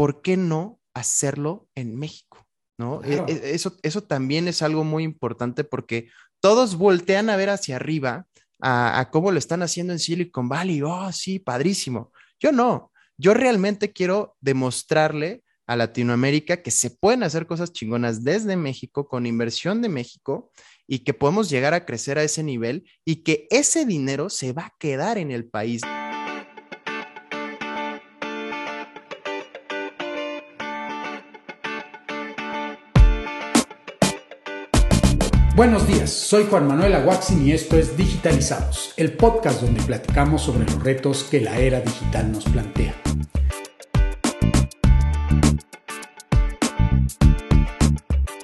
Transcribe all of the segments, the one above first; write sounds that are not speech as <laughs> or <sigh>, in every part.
¿por qué no hacerlo en México? ¿No? E, e, eso, eso también es algo muy importante porque todos voltean a ver hacia arriba a, cómo lo están haciendo en Silicon Valley. Oh, sí, padrísimo. Yo no. Yo realmente quiero demostrarle a Latinoamérica que se pueden hacer cosas chingonas desde México, con inversión de México, y que podemos llegar a crecer a ese nivel y que ese dinero se va a quedar en el país. Buenos días, soy Juan Manuel Aguaxin y esto es Digitalizados, el podcast donde platicamos sobre los retos que la era digital nos plantea.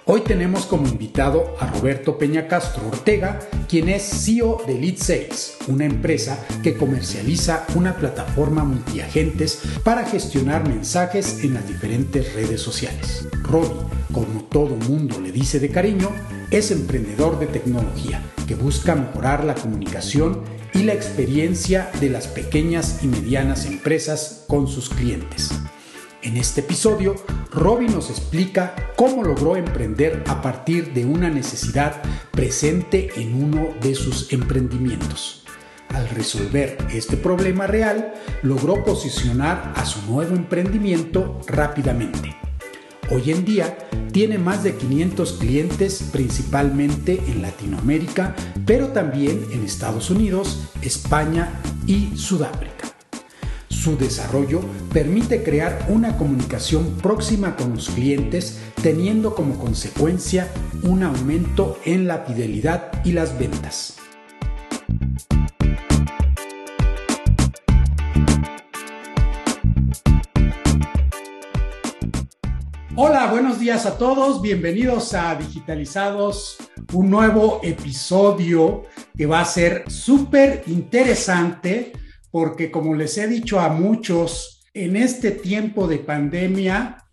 Hoy tenemos como invitado a Roberto Peña Castro Ortega, quien es CEO de Lead Sales, una empresa que comercializa una plataforma multiagentes para gestionar mensajes en las diferentes redes sociales. Robbie, como todo mundo le dice de cariño, es emprendedor de tecnología que busca mejorar la comunicación y la experiencia de las pequeñas y medianas empresas con sus clientes. En este episodio, Robin nos explica cómo logró emprender a partir de una necesidad presente en uno de sus emprendimientos. Al resolver este problema real, logró posicionar a su nuevo emprendimiento rápidamente. Hoy en día tiene más de 500 clientes principalmente en Latinoamérica, pero también en Estados Unidos, España y Sudáfrica. Su desarrollo permite crear una comunicación próxima con los clientes, teniendo como consecuencia un aumento en la fidelidad y las ventas. Hola, buenos días a todos, bienvenidos a Digitalizados, un nuevo episodio que va a ser súper interesante porque como les he dicho a muchos, en este tiempo de pandemia,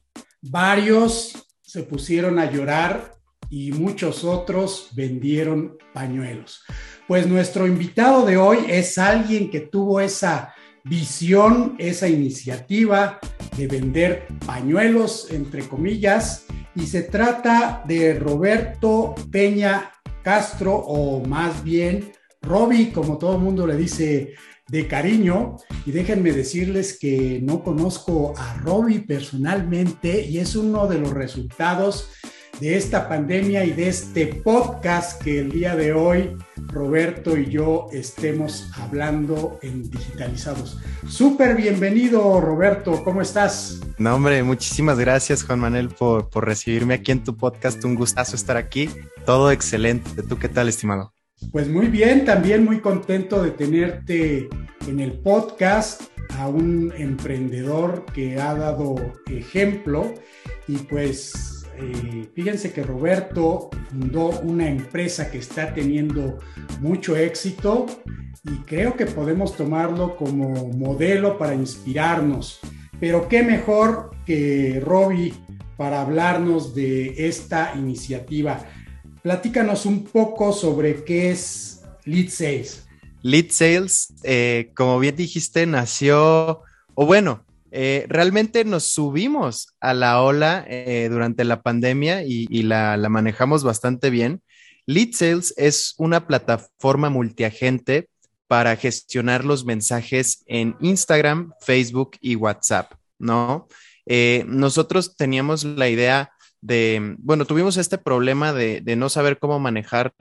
varios se pusieron a llorar y muchos otros vendieron pañuelos. Pues nuestro invitado de hoy es alguien que tuvo esa visión, esa iniciativa de vender pañuelos, entre comillas, y se trata de Roberto Peña Castro, o más bien Roby, como todo el mundo le dice de cariño. Y déjenme decirles que no conozco a Roby personalmente y es uno de los resultados de esta pandemia y de este podcast que el día de hoy Roberto y yo estemos hablando en Digitalizados. Súper bienvenido, Roberto, ¿cómo estás? No, hombre, muchísimas gracias, Juan Manuel, por, por recibirme aquí en tu podcast. Un gustazo estar aquí. Todo excelente. ¿Tú qué tal, estimado? Pues muy bien, también muy contento de tenerte en el podcast a un emprendedor que ha dado ejemplo y pues eh, fíjense que Roberto fundó una empresa que está teniendo mucho éxito y creo que podemos tomarlo como modelo para inspirarnos. Pero qué mejor que Robbie para hablarnos de esta iniciativa. Platícanos un poco sobre qué es Lead Sales. Lead Sales, eh, como bien dijiste, nació, o bueno, eh, realmente nos subimos a la ola eh, durante la pandemia y, la, manejamos bastante bien. Lead Sales es una plataforma multiagente para gestionar los mensajes en Instagram, Facebook y WhatsApp, ¿no? Eh, nosotros teníamos la idea de, bueno, tuvimos este problema de, no saber cómo manejar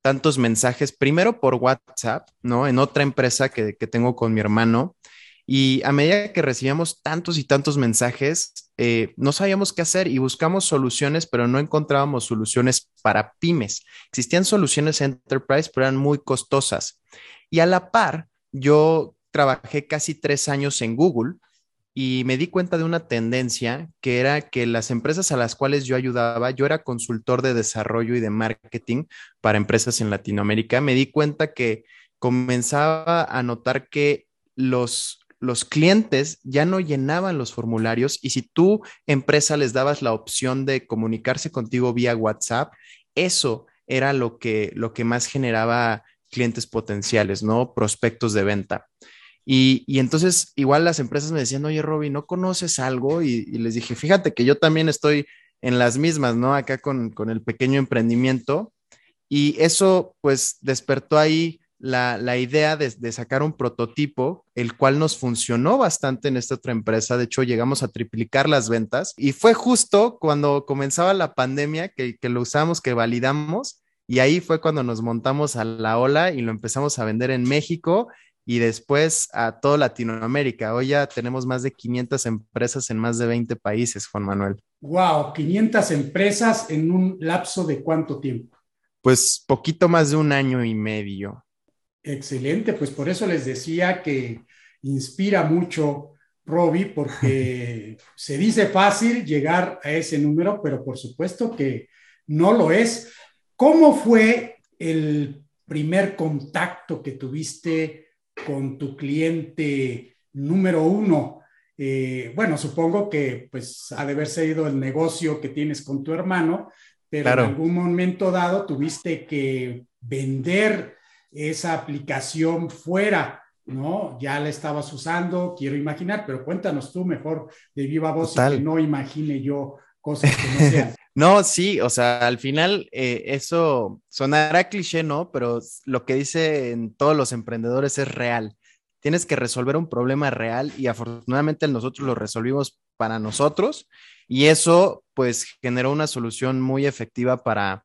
tantos mensajes, primero por WhatsApp, ¿no? En otra empresa que, que tengo con mi hermano, y a medida que recibíamos tantos y tantos mensajes, eh, no sabíamos qué hacer y buscamos soluciones, pero no encontrábamos soluciones para pymes. Existían soluciones enterprise, pero eran muy costosas. Y a la par, yo trabajé casi tres años en Google y me di cuenta de una tendencia que era que las empresas a las cuales yo ayudaba, yo era consultor de desarrollo y de marketing para empresas en Latinoamérica, me di cuenta que comenzaba a notar que los los clientes ya no llenaban los formularios y si tú, empresa, les dabas la opción de comunicarse contigo vía WhatsApp, eso era lo que, lo que más generaba clientes potenciales, ¿no? Prospectos de venta. Y, entonces igual las empresas me decían, oye, Roby, ¿no conoces algo? Y, les dije, fíjate que yo también estoy en las mismas, ¿no? Acá con, con el pequeño emprendimiento. Y eso pues despertó ahí la, idea de, sacar un prototipo, el cual nos funcionó bastante en esta otra empresa. De hecho, llegamos a triplicar las ventas y fue justo cuando comenzaba la pandemia que, que lo usamos, que validamos. Y ahí fue cuando nos montamos a la ola y lo empezamos a vender en México y después a toda Latinoamérica. Hoy ya tenemos más de 500 empresas en más de 20 países, Juan Manuel. Wow, 500 empresas en un lapso de cuánto tiempo? Pues poquito más de un año y medio. Excelente, pues por eso les decía que inspira mucho Robbie, porque <laughs> se dice fácil llegar a ese número, pero por supuesto que no lo es. ¿Cómo fue el primer contacto que tuviste con tu cliente número uno? Eh, bueno, supongo que pues ha de haberse ido el negocio que tienes con tu hermano, pero en algún momento dado tuviste que vender esa aplicación fuera, ¿no? Ya la estabas usando, quiero imaginar, pero cuéntanos tú mejor de viva voz y que no imagine yo cosas que no sean. <laughs> No, sí, o sea, al final eh, eso sonará cliché, ¿no? Pero lo que dicen todos los emprendedores es real. Tienes que resolver un problema real y afortunadamente nosotros lo resolvimos para nosotros y eso pues generó una solución muy efectiva para,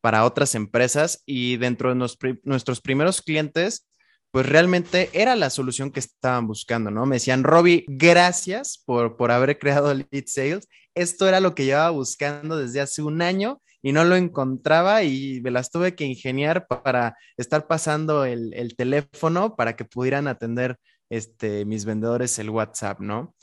para otras empresas y dentro de nuestros primeros clientes, pues realmente era la solución que estaban buscando, ¿no? Me decían, Robbie, gracias por, por haber creado Lead Sales. Esto era lo que llevaba buscando desde hace un año y no lo encontraba y me las tuve que ingeniar para estar pasando el, el teléfono para que pudieran atender este, mis vendedores el WhatsApp, ¿no?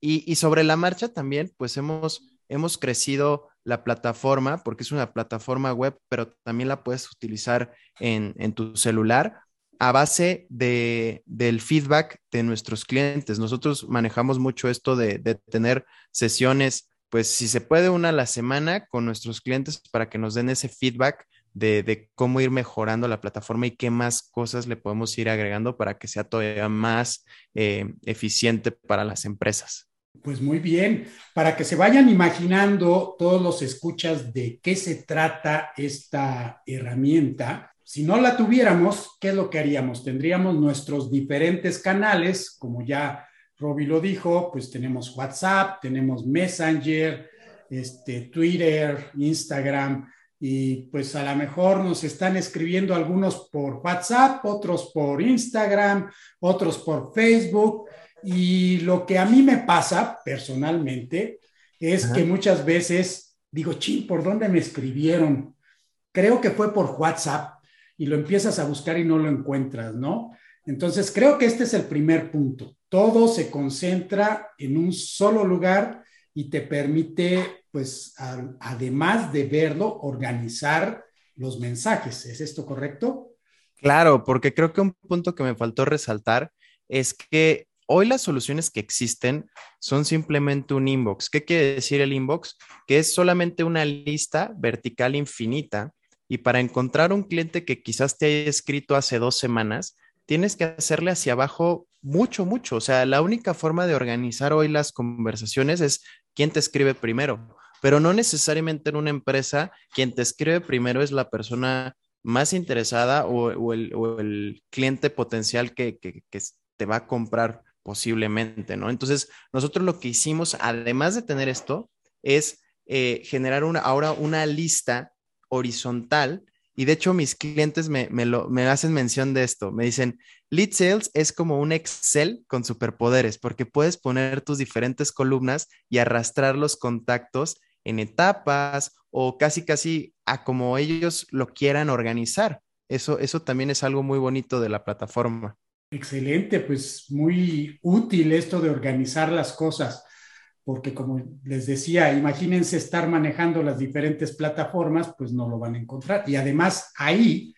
Y, y sobre la marcha también, pues hemos, hemos crecido la plataforma, porque es una plataforma web, pero también la puedes utilizar en, tu celular a base de, del feedback de nuestros clientes. Nosotros manejamos mucho esto de, tener sesiones, pues si se puede una a la semana con nuestros clientes para que nos den ese feedback de, cómo ir mejorando la plataforma y qué más cosas le podemos ir agregando para que sea todavía más eh, eficiente para las empresas. Pues muy bien, para que se vayan imaginando todos los escuchas de qué se trata esta herramienta, si no la tuviéramos, ¿qué es lo que haríamos? Tendríamos nuestros diferentes canales, como ya Robbie lo dijo, pues tenemos WhatsApp, tenemos Messenger, este, Twitter, Instagram, y pues a lo mejor nos están escribiendo algunos por WhatsApp, otros por Instagram, otros por Facebook, y lo que a mí me pasa personalmente es que muchas veces digo, ching, ¿por dónde me escribieron? Creo que fue por WhatsApp y lo empiezas a buscar y no lo encuentras, ¿no? Entonces, creo que este es el primer punto. Todo se concentra en un solo lugar y te permite, pues, además de verlo, organizar los mensajes. ¿Es esto correcto? Claro, porque creo que un punto que me faltó resaltar es que hoy las soluciones que existen son simplemente un inbox. ¿Qué quiere decir el inbox? Que es solamente una lista vertical infinita y para encontrar un cliente que quizás te haya escrito hace dos semanas, tienes que hacerle hacia abajo mucho, mucho. O sea, la única forma de organizar hoy las conversaciones es quién te escribe primero, pero no necesariamente en una empresa, quien te escribe primero es la persona más interesada o, el, cliente potencial que, que te va a comprar posiblemente, ¿no? Entonces, nosotros lo que hicimos, además de tener esto, es eh, generar una, ahora una lista horizontal y de hecho mis clientes me, lo, me hacen mención de esto, me dicen, Lead Sales es como un Excel con superpoderes porque puedes poner tus diferentes columnas y arrastrar los contactos en etapas o casi casi a como ellos lo quieran organizar. Eso, eso también es algo muy bonito de la plataforma. Excelente, pues muy útil esto de organizar las cosas, porque como les decía, imagínense estar manejando las diferentes plataformas, pues no lo van a encontrar. Y además ahí,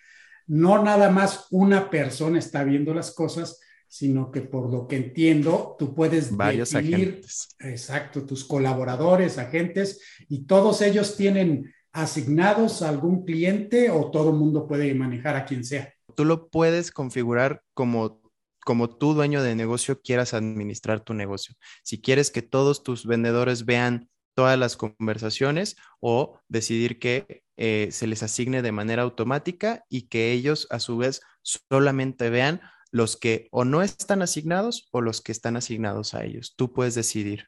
no nada más una persona está viendo las cosas, sino que por lo que entiendo, tú puedes Varios definir, exacto, tus colaboradores, agentes, y todos ellos tienen asignados a algún cliente o todo el mundo puede manejar a quien sea. Tú lo puedes configurar como como tú, dueño de negocio, quieras administrar tu negocio. Si quieres que todos tus vendedores vean todas las conversaciones o decidir que eh, se les asigne de manera automática y que ellos a su vez solamente vean los que o no están asignados o los que están asignados a ellos. Tú puedes decidir.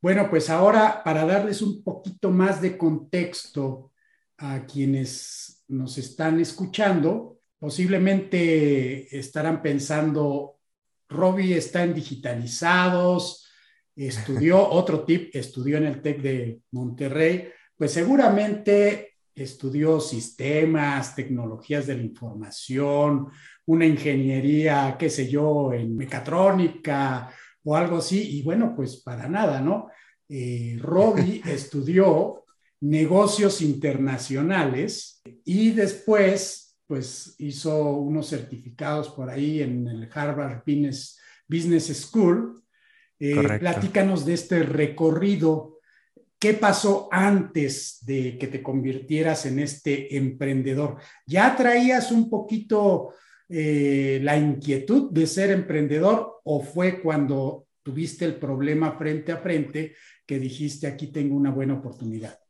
Bueno, pues ahora para darles un poquito más de contexto a quienes nos están escuchando, posiblemente estarán pensando, Robbie está en digitalizados, estudió <laughs> otro tip, estudió en el TEC de Monterrey, pues seguramente estudió sistemas, tecnologías de la información, una ingeniería, qué sé yo, en mecatrónica o algo así, y bueno, pues para nada, ¿no? Eh, Robbie <laughs> estudió negocios internacionales y después, pues hizo unos certificados por ahí en el Harvard Business, Business School eh, platícanos de este recorrido. ¿Qué pasó antes de que te convirtieras en este emprendedor? ¿Ya traías un poquito eh, la inquietud de ser emprendedor o fue cuando tuviste el problema frente a frente que dijiste aquí tengo una buena oportunidad?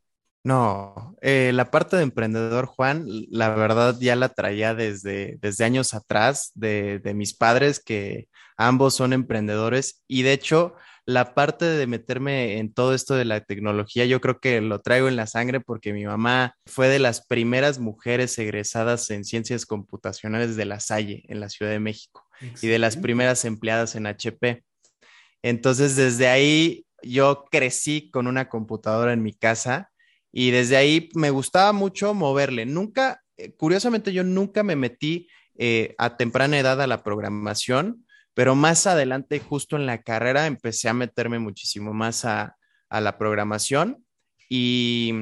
No, eh, la parte de emprendedor, Juan, la verdad ya la traía desde, desde años atrás de, de mis padres que ambos son emprendedores y de hecho la parte de meterme en todo esto de la tecnología, yo creo que lo traigo en la sangre porque mi mamá fue de las primeras mujeres egresadas en ciencias computacionales de la Salle en la Ciudad de México y de las primeras empleadas en HP. Entonces, desde ahí yo crecí con una computadora en mi casa y desde ahí me gustaba mucho moverle. Nunca, eh, curiosamente, yo nunca me metí eh, a temprana edad a la programación pero más adelante, justo en la carrera, empecé a meterme muchísimo más a, la programación y,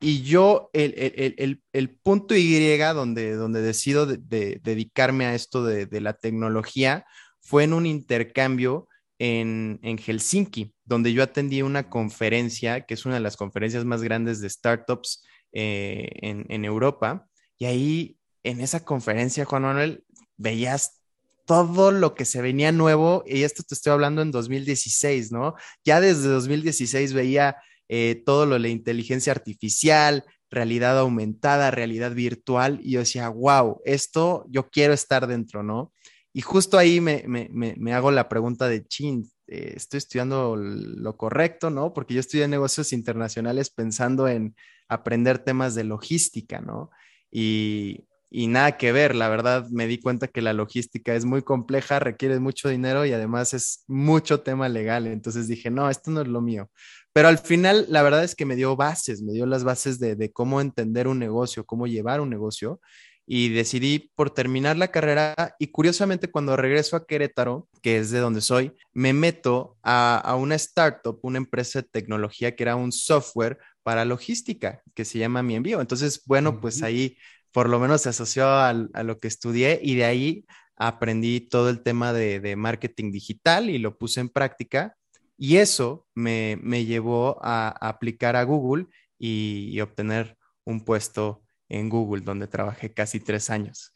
yo, el, punto Y donde, donde decido dedicarme a esto de, la tecnología fue en un intercambio en, Helsinki, donde yo atendí una conferencia, que es una de las conferencias más grandes de startups eh, en, Europa. Y ahí, en esa conferencia, Juan Manuel, veías todo lo que se venía nuevo, y esto te estoy hablando en 2016, ¿no? Ya desde 2016 veía eh, todo lo de la inteligencia artificial, realidad aumentada, realidad virtual, y yo decía, wow, esto yo quiero estar dentro, ¿no? Y justo ahí me, hago la pregunta de, chin, eh, estoy estudiando lo correcto, ¿no? Porque yo estudié negocios internacionales pensando en aprender temas de logística, ¿no? Y, y nada que ver, la verdad me di cuenta que la logística es muy compleja, requiere mucho dinero y además es mucho tema legal, entonces dije, no, esto no es lo mío. Pero al final, la verdad es que me dio bases, me dio las bases de, cómo entender un negocio, cómo llevar un negocio y decidí por terminar la carrera y curiosamente cuando regreso a Querétaro, que es de donde soy, me meto a, una startup, una empresa de tecnología que era un software para logística que se llama Mi Envío. Entonces, bueno, pues ahí por lo menos se asoció a, lo que estudié y de ahí aprendí todo el tema de, marketing digital y lo puse en práctica. Y eso me, llevó a, aplicar a Google y, obtener un puesto en Google, donde trabajé casi tres años.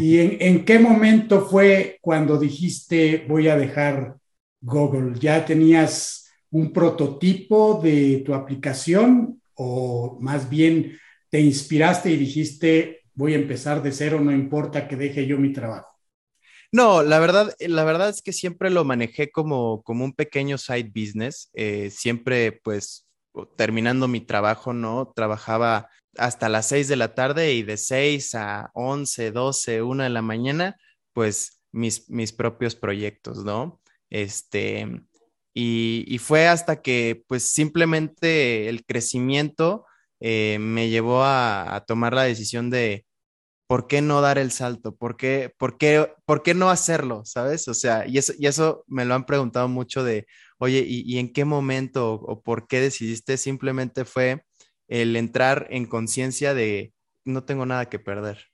¿Y en, qué momento fue cuando dijiste voy a dejar Google? ¿Ya tenías un prototipo de tu aplicación o más bien te inspiraste y dijiste, voy a empezar de cero, no importa que deje yo mi trabajo? No, la verdad, la verdad es que siempre lo manejé como, como un pequeño side business. Eh, siempre, pues, terminando mi trabajo, ¿no? Trabajaba hasta las 6 de la tarde y de 6 a 11, 12, 1 de la mañana, pues mis, mis propios proyectos, ¿no? Este, y, y, fue hasta que, pues, simplemente el crecimiento eh, me llevó a, tomar la decisión de por qué no dar el salto, por qué, por qué, por qué no hacerlo, ¿sabes? O sea, y eso, y eso me lo han preguntado mucho de, oye, ¿y, en qué momento o, por qué decidiste? Simplemente fue el entrar en conciencia de no tengo nada que perder.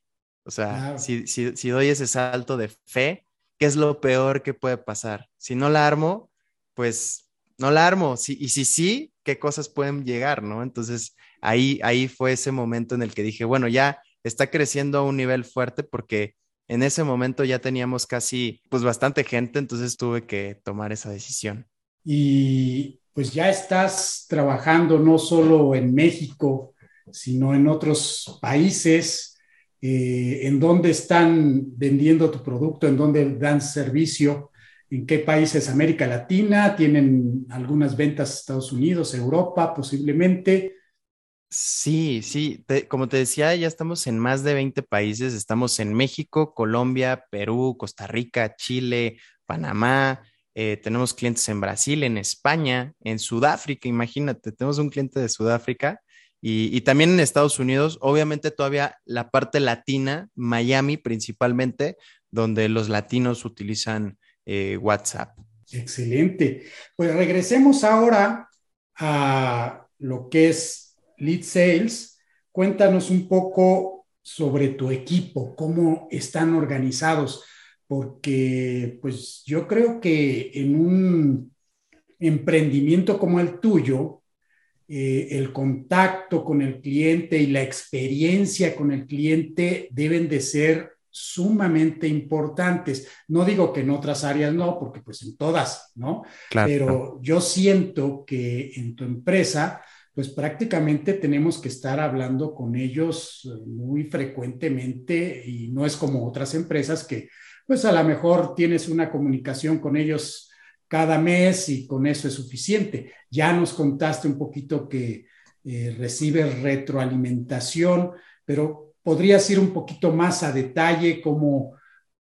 O sea, si, si, doy ese salto de fe, ¿qué es lo peor que puede pasar? Si no la armo, pues no la armo. Si, y si sí, ¿qué cosas pueden llegar, no? Entonces, ahí, ahí fue ese momento en el que dije, bueno, ya está creciendo a un nivel fuerte porque En ese momento ya teníamos casi, pues bastante gente, entonces tuve que tomar esa decisión. Y pues ya estás trabajando no solo en México, sino en otros países. Eh, en dónde están vendiendo tu producto, en dónde dan servicio, en qué países, América Latina, tienen algunas ventas Estados Unidos, Europa, posiblemente. Sí, sí, como te decía, ya estamos en más de 20 países, estamos en México, Colombia, Perú, Costa Rica, Chile, Panamá, eh, tenemos clientes en Brasil, en España, en Sudáfrica, imagínate, tenemos un cliente de Sudáfrica y, también en Estados Unidos, obviamente todavía la parte latina, Miami principalmente, donde los latinos utilizan eh, WhatsApp. Excelente. Pues regresemos ahora a lo que es Lead Sales. Cuéntanos un poco sobre tu equipo, cómo están organizados, porque pues yo creo que en un emprendimiento como el tuyo, eh, el contacto con el cliente y la experiencia con el cliente deben de ser sumamente importantes. No digo que en otras áreas no, porque pues en todas, ¿no? Claro. Pero yo siento que en tu empresa, pues prácticamente tenemos que estar hablando con ellos muy frecuentemente y no es como otras empresas que pues a lo mejor tienes una comunicación con ellos cada mes y con eso es suficiente. Ya nos contaste un poquito que eh, recibes retroalimentación, pero podrías ir un poquito más a detalle cómo,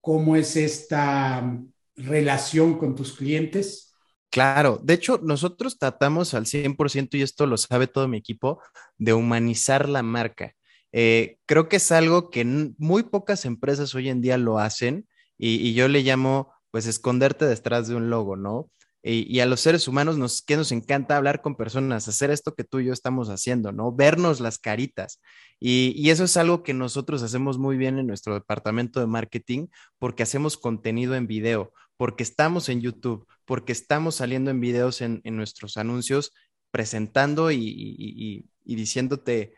cómo es esta relación con tus clientes. Claro, de hecho, nosotros tratamos al 100%, y esto lo sabe todo mi equipo, de humanizar la marca. Eh, creo que es algo que muy pocas empresas hoy en día lo hacen y yo le llamo pues esconderte detrás de un logo, ¿no? Y, a los seres humanos nos, que nos encanta hablar con personas, hacer esto que tú y yo estamos haciendo, ¿no? Vernos las caritas. Y, eso es algo que nosotros hacemos muy bien en nuestro departamento de marketing porque hacemos contenido en video, porque estamos en YouTube, porque estamos saliendo en videos en, nuestros anuncios, presentando y diciéndote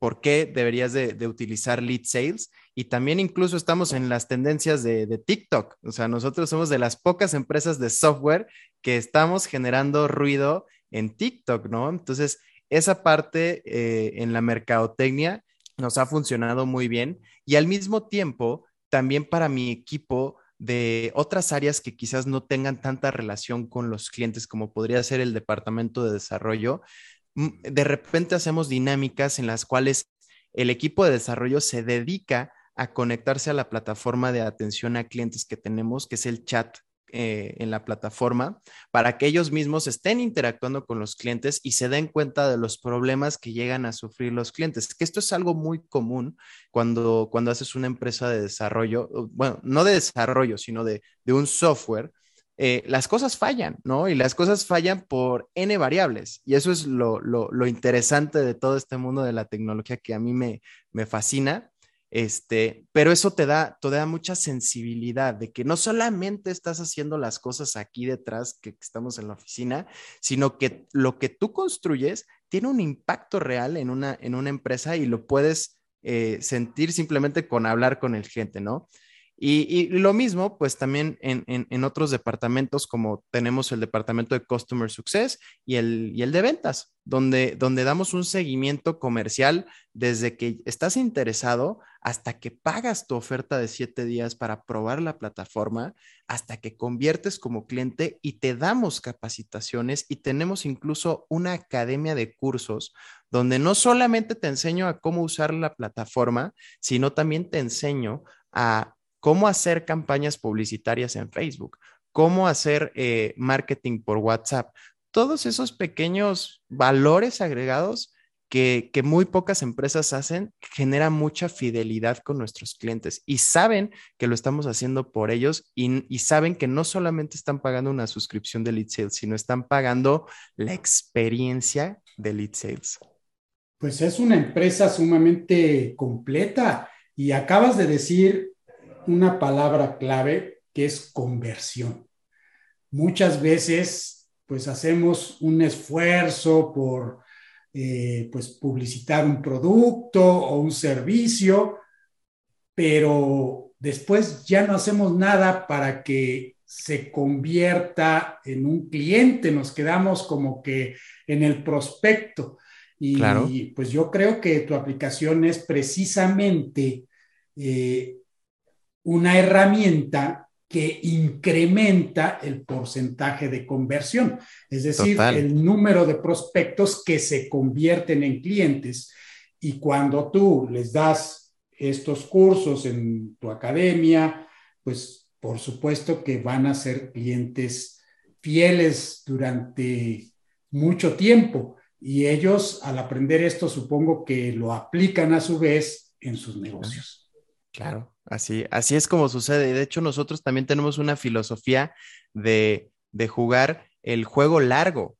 por qué deberías de, utilizar lead sales. Y también incluso estamos en las tendencias de, TikTok. O sea, nosotros somos de las pocas empresas de software que estamos generando ruido en TikTok, ¿no? Entonces, esa parte eh, en la mercadotecnia nos ha funcionado muy bien. Y al mismo tiempo, también para mi equipo de otras áreas que quizás no tengan tanta relación con los clientes como podría ser el departamento de desarrollo, de repente hacemos dinámicas en las cuales el equipo de desarrollo se dedica a conectarse a la plataforma de atención a clientes que tenemos, que es el chat eh, en la plataforma, para que ellos mismos estén interactuando con los clientes y se den cuenta de los problemas que llegan a sufrir los clientes. Que esto es algo muy común cuando, cuando haces una empresa de desarrollo, bueno, no de desarrollo, sino de, de un software eh, las cosas fallan, ¿no? Y las cosas fallan por N variables. Y eso es lo, interesante de todo este mundo de la tecnología que a mí me, me fascina. Este, pero eso te da, te da mucha sensibilidad de que no solamente estás haciendo las cosas aquí detrás que estamos en la oficina, sino que lo que tú construyes tiene un impacto real en una, en una empresa y lo puedes eh, sentir simplemente con hablar con el gente, ¿no? Y, lo mismo, pues también en, otros departamentos, como tenemos el departamento de Customer Success y el, y el de ventas, donde, donde damos un seguimiento comercial desde que estás interesado hasta que pagas tu oferta de siete días para probar la plataforma, hasta que conviertes como cliente y te damos capacitaciones y tenemos incluso una academia de cursos donde no solamente te enseño a cómo usar la plataforma, sino también te enseño a cómo hacer campañas publicitarias en Facebook, cómo hacer eh, marketing por WhatsApp. Todos esos pequeños valores agregados que, muy pocas empresas hacen generan mucha fidelidad con nuestros clientes y saben que lo estamos haciendo por ellos y, y saben que no solamente están pagando una suscripción de lead sales, sino están pagando la experiencia de lead sales. Pues es una empresa sumamente completa y acabas de decir una palabra clave que es conversión. Muchas veces, pues hacemos un esfuerzo por, eh, pues, publicitar un producto o un servicio, pero después ya no hacemos nada para que se convierta en un cliente, nos quedamos como que en el prospecto. Y pues yo creo que tu aplicación es precisamente eh, una herramienta que incrementa el porcentaje de conversión, es decir, el número de prospectos que se convierten en clientes. Y cuando tú les das estos cursos en tu academia, pues por supuesto que van a ser clientes fieles durante mucho tiempo. Y ellos, al aprender esto, supongo que lo aplican a su vez en sus negocios. Claro, así, así es como sucede. De hecho, nosotros también tenemos una filosofía de, de jugar el juego largo.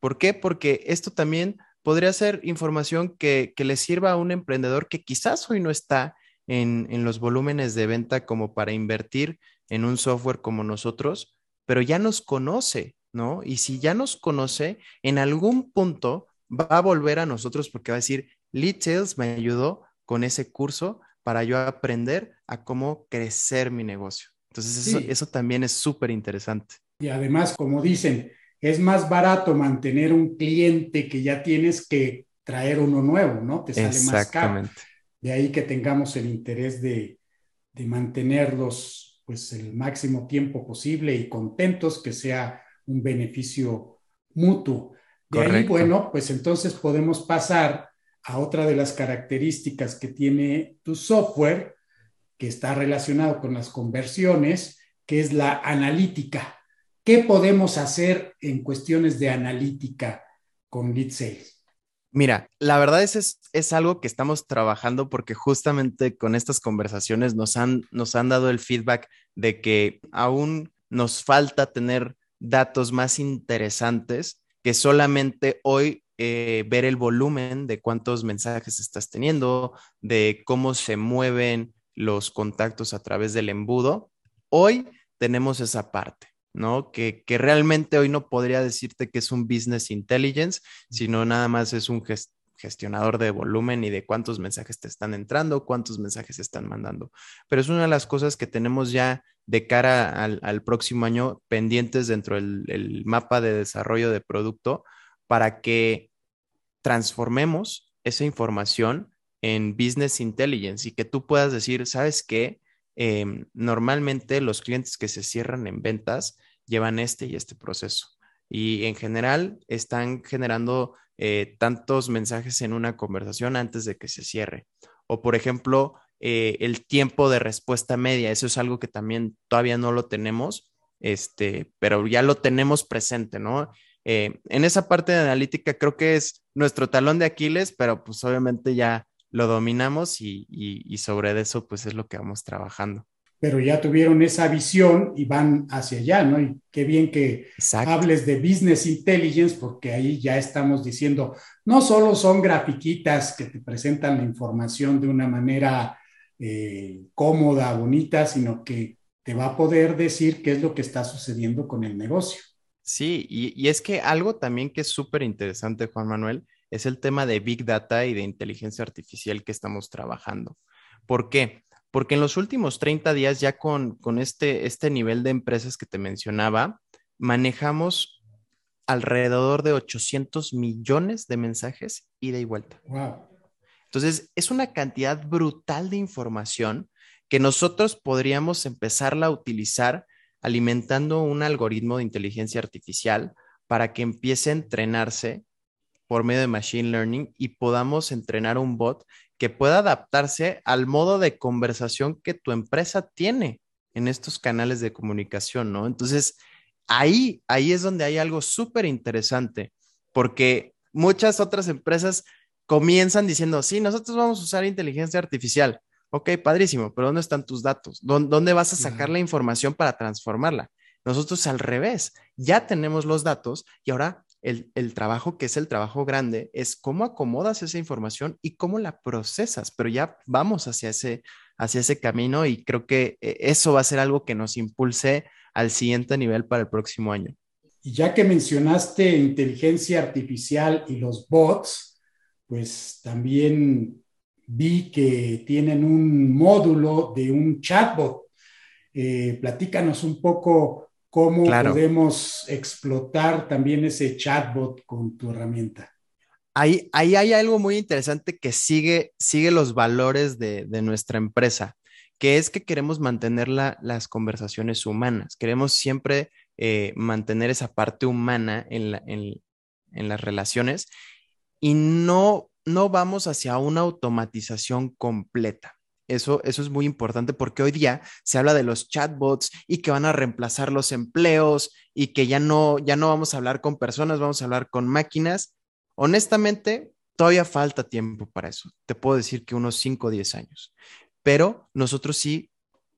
¿Por qué? Porque esto también podría ser información que, que, le sirva a un emprendedor que quizás hoy no está en, en, los volúmenes de venta como para invertir en un software como nosotros, pero ya nos conoce, ¿no? Y si ya nos conoce, en algún punto va a volver a nosotros porque va a decir, Lead Sales me ayudó con ese curso para yo aprender a cómo crecer mi negocio. Entonces, eso, también es súper interesante. Y además, como dicen, es más barato mantener un cliente que ya tienes que traer uno nuevo, ¿no? Te sale más caro. De ahí que tengamos el interés de, mantenerlos pues el máximo tiempo posible y contentos, que sea un beneficio mutuo. De ahí, bueno, pues entonces podemos pasar a otra de las características que tiene tu software, que está relacionado con las conversiones, que es la analítica. ¿Qué podemos hacer en cuestiones de analítica con lead sales? Mira, la verdad es, es, algo que estamos trabajando porque justamente con estas conversaciones nos han, nos han dado el feedback de que aún nos falta tener datos más interesantes que solamente hoy eh, ver el volumen de cuántos mensajes estás teniendo, de cómo se mueven los contactos a través del embudo. Hoy tenemos esa parte, ¿no? Que, realmente hoy no podría decirte que es un business intelligence, sino nada más es un gestionador de volumen y de cuántos mensajes te están entrando, cuántos mensajes están mandando. Pero es una de las cosas que tenemos ya de cara al, próximo año pendientes dentro del mapa de desarrollo de producto para que transformemos esa información en business intelligence y que tú puedas decir, ¿sabes qué? Em, normalmente los clientes que se cierran en ventas llevan este y este proceso y en general están generando eh, tantos mensajes en una conversación antes de que se cierre. O por ejemplo, eh, el tiempo de respuesta media, eso es algo que también todavía no lo tenemos, este, pero ya lo tenemos presente, ¿no? Eh, en esa parte de analítica creo que es nuestro talón de Aquiles, pero pues obviamente ya lo dominamos y, sobre eso pues es lo que vamos trabajando. Pero ya tuvieron esa visión y van hacia allá, ¿no? Y qué bien que hables de business intelligence, porque ahí ya estamos diciendo, no solo son grafiquitas que te presentan la información de una manera eh, cómoda, bonita, sino que te va a poder decir qué es lo que está sucediendo con el negocio. Sí, y, es que algo también que es súper interesante, Juan Manuel, es el tema de Big Data y de inteligencia artificial que estamos trabajando. ¿Por qué? Porque en los últimos 30 días, ya con, este, este nivel de empresas que te mencionaba, manejamos alrededor de 800 millones de mensajes ida y vuelta. Wow. Entonces, es una cantidad brutal de información que nosotros podríamos empezarla a utilizar alimentando un algoritmo de inteligencia artificial para que empiece a entrenarse por medio de Machine Learning y podamos entrenar un bot que pueda adaptarse al modo de conversación que tu empresa tiene en estos canales de comunicación, ¿no? Entonces, ahí, ahí es donde hay algo súper interesante, porque muchas otras empresas comienzan diciendo, sí, nosotros vamos a usar inteligencia artificial, Ok, padrísimo, pero ¿dónde están tus datos? ¿Dónde vas a sacar la información para transformarla? Nosotros al revés, ya tenemos los datos y ahora el, trabajo, que es el trabajo grande, es cómo acomodas esa información y cómo la procesas, pero ya vamos hacia ese, hacia ese camino y creo que eh, eso va a ser algo que nos impulse al siguiente nivel para el próximo año. Y ya que mencionaste inteligencia artificial y los bots, pues también vi que tienen un módulo de un chatbot. Eh, platícanos un poco cómo podemos explotar también ese chatbot con tu herramienta. Ahí, ahí hay algo muy interesante que sigue, sigue los valores de, nuestra empresa, que es que queremos mantener las conversaciones humanas, queremos siempre eh, mantener esa parte humana en, en las relaciones y no no vamos hacia una automatización completa. Eso, eso es muy importante porque hoy día se habla de los chatbots y que van a reemplazar los empleos y que ya no, ya no vamos a hablar con personas, vamos a hablar con máquinas. Honestamente, todavía falta tiempo para eso. Te puedo decir que unos 5 o 10 años. Pero nosotros sí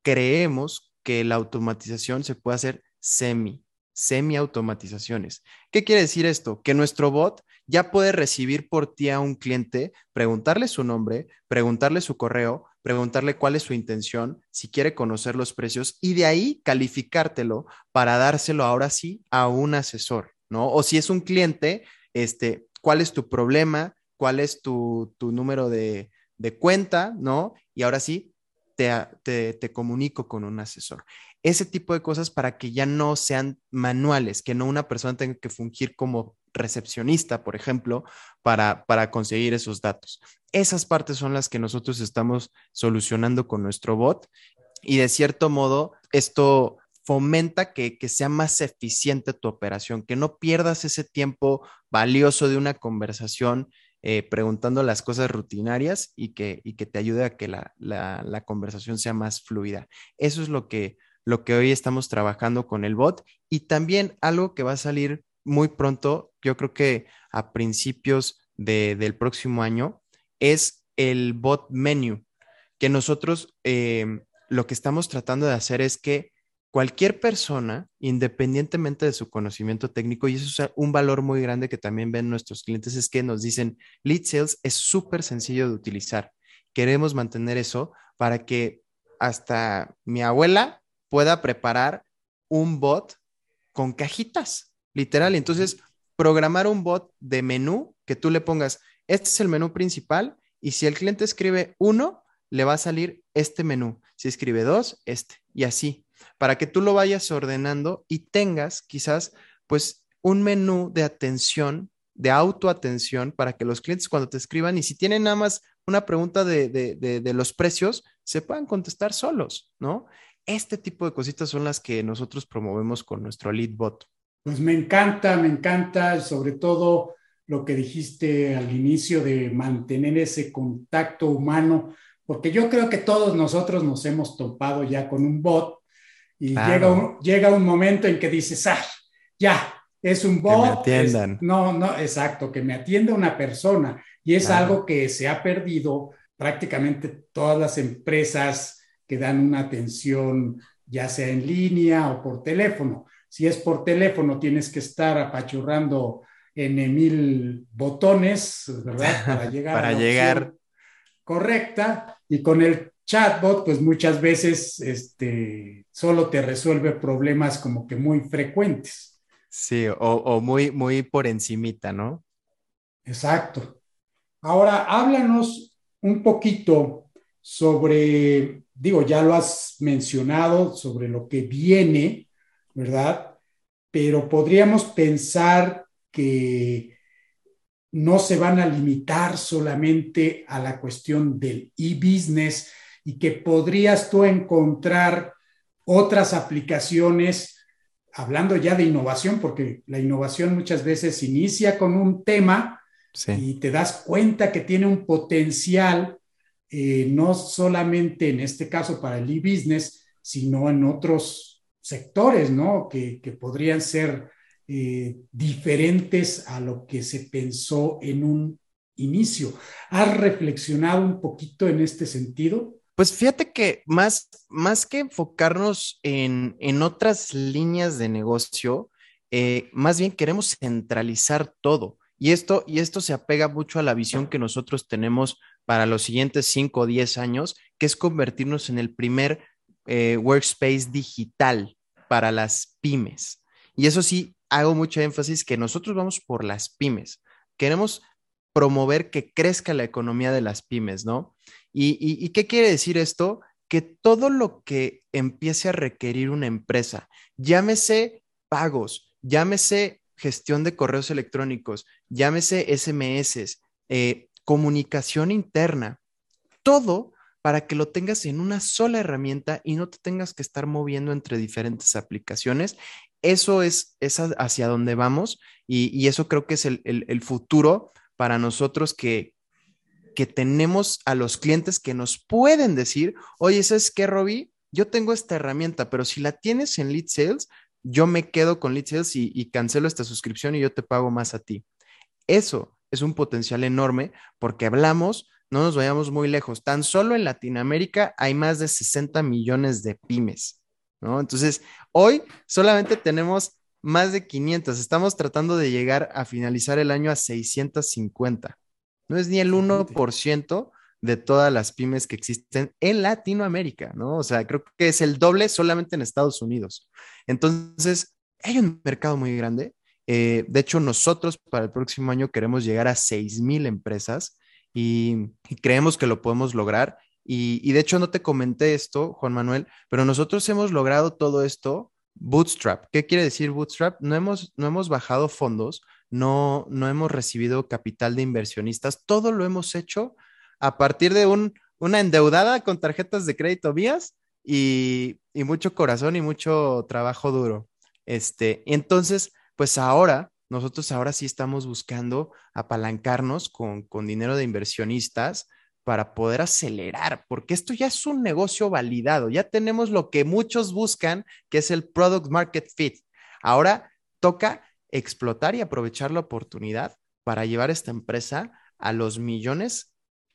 creemos que la automatización se puede hacer semi, semi-automatizaciones. ¿Qué quiere decir esto? Que nuestro bot ya puede recibir por ti a un cliente, preguntarle su nombre, preguntarle su correo, preguntarle cuál es su intención, si quiere conocer los precios y de ahí calificártelo para dárselo ahora sí a un asesor, ¿no? O si es un cliente, este, cuál es tu problema, cuál es tu, número de, cuenta, ¿no? Y ahora sí, te, te, comunico con un asesor ese tipo de cosas para que ya no sean manuales, que no una persona tenga que fungir como recepcionista, por ejemplo, para, para conseguir esos datos. Esas partes son las que nosotros estamos solucionando con nuestro bot y de cierto modo esto fomenta que, sea más eficiente tu operación, que no pierdas ese tiempo valioso de una conversación eh, preguntando las cosas rutinarias y que, que te ayude a que la, la, conversación sea más fluida. Eso es lo que, lo que hoy estamos trabajando con el bot y también algo que va a salir muy pronto, yo creo que a principios del próximo año, es el bot menu, que nosotros em, lo que estamos tratando de hacer es que cualquier persona, independientemente de su conocimiento técnico, y eso es un valor muy grande que también ven nuestros clientes, es que nos dicen, Lead Sales es súper sencillo de utilizar. Queremos mantener eso para que hasta mi abuela pueda preparar un bot con cajitas, literal. Entonces, programar un bot de menú que tú le pongas, este es el menú principal y si el cliente escribe uno, le va a salir este menú. Si escribe dos, este y así, para que tú lo vayas ordenando y tengas quizás pues un menú de atención, de autoatención para que los clientes cuando te escriban y si tienen nada más una pregunta de, de los precios, se puedan contestar solos, ¿no? Este tipo de cositas son las que nosotros promovemos con nuestro lead bot. Pues me encanta, me encanta, sobre todo lo que dijiste al inicio de mantener ese contacto humano, porque yo creo que todos nosotros nos hemos topado ya con un bot y llega, un, llega un momento en que dices, ah, ya, es un bot. Que me atiendan. no, no, exacto, que me atienda una persona. Y es algo que se ha perdido prácticamente todas las empresas que dan una atención ya sea en línea o por teléfono. Si es por teléfono, tienes que estar apachurrando en mil botones, ¿verdad? <laughs> Para llegar. Para llegar. Correcta. Y con el chatbot, pues muchas veces este, solo te resuelve problemas como que muy frecuentes. Sí, o, o muy, muy por encimita, ¿no? Exacto. Ahora, háblanos un poquito sobre digo, ya lo has mencionado sobre lo que viene, ¿verdad? Pero podríamos pensar que no se van a limitar solamente a la cuestión del e-business y que podrías tú encontrar otras aplicaciones, hablando ya de innovación, porque la innovación muchas veces inicia con un tema y te das cuenta que tiene un potencial eh, no solamente en este caso para el e-business, sino en otros sectores, ¿no? Que, podrían ser eh, diferentes a lo que se pensó en un inicio. ¿Has reflexionado un poquito en este sentido? Pues fíjate que más, más que enfocarnos en, otras líneas de negocio, eh, más bien queremos centralizar todo. Y esto, y esto se apega mucho a la visión que nosotros tenemos para los siguientes 5 o 10 años, que es convertirnos en el primer eh, workspace digital para las pymes. Y eso sí, hago mucho énfasis que nosotros vamos por las pymes. Queremos promover que crezca la economía de las pymes, ¿no? ¿Y, qué quiere decir esto? Que todo lo que empiece a requerir una empresa, llámese pagos, llámese gestión de correos electrónicos, llámese SMS, eh, comunicación interna, todo para que lo tengas en una sola herramienta y no te tengas que estar moviendo entre diferentes aplicaciones. Eso es, hacia donde vamos y, eso creo que es el futuro para nosotros que, que tenemos a los clientes que nos pueden decir, oye, ¿sabes qué, Robbie? Yo tengo esta herramienta, pero si la tienes en Lead Sales, yo me quedo con Lead Sales y cancelo esta suscripción y yo te pago más a ti. Eso es un potencial enorme porque hablamos, no nos vayamos muy lejos, tan solo en Latinoamérica hay más de 60 millones de pymes, ¿no? Entonces, hoy solamente tenemos más de 500. Estamos tratando de llegar a finalizar el año a 650. No es ni el 1% de todas las pymes que existen en Latinoamérica, ¿no? O sea, creo que es el doble solamente en Estados Unidos. Entonces, hay un mercado muy grande. Eh, de hecho, nosotros para el próximo año queremos llegar a 6,000 empresas y, creemos que lo podemos lograr. Y, y de hecho, no te comenté esto, Juan Manuel, pero nosotros hemos logrado todo esto Bootstrap. ¿Qué quiere decir Bootstrap? No hemos, no hemos bajado fondos, no, no hemos recibido capital de inversionistas, todo lo hemos hecho a partir de un, una endeudada con tarjetas de crédito mías y, y mucho corazón y mucho trabajo duro. Este, entonces, pues ahora, nosotros ahora sí estamos buscando apalancarnos con, con dinero de inversionistas para poder acelerar, porque esto ya es un negocio validado, ya tenemos lo que muchos buscan, que es el product market fit. Ahora toca explotar y aprovechar la oportunidad para llevar esta empresa a los millones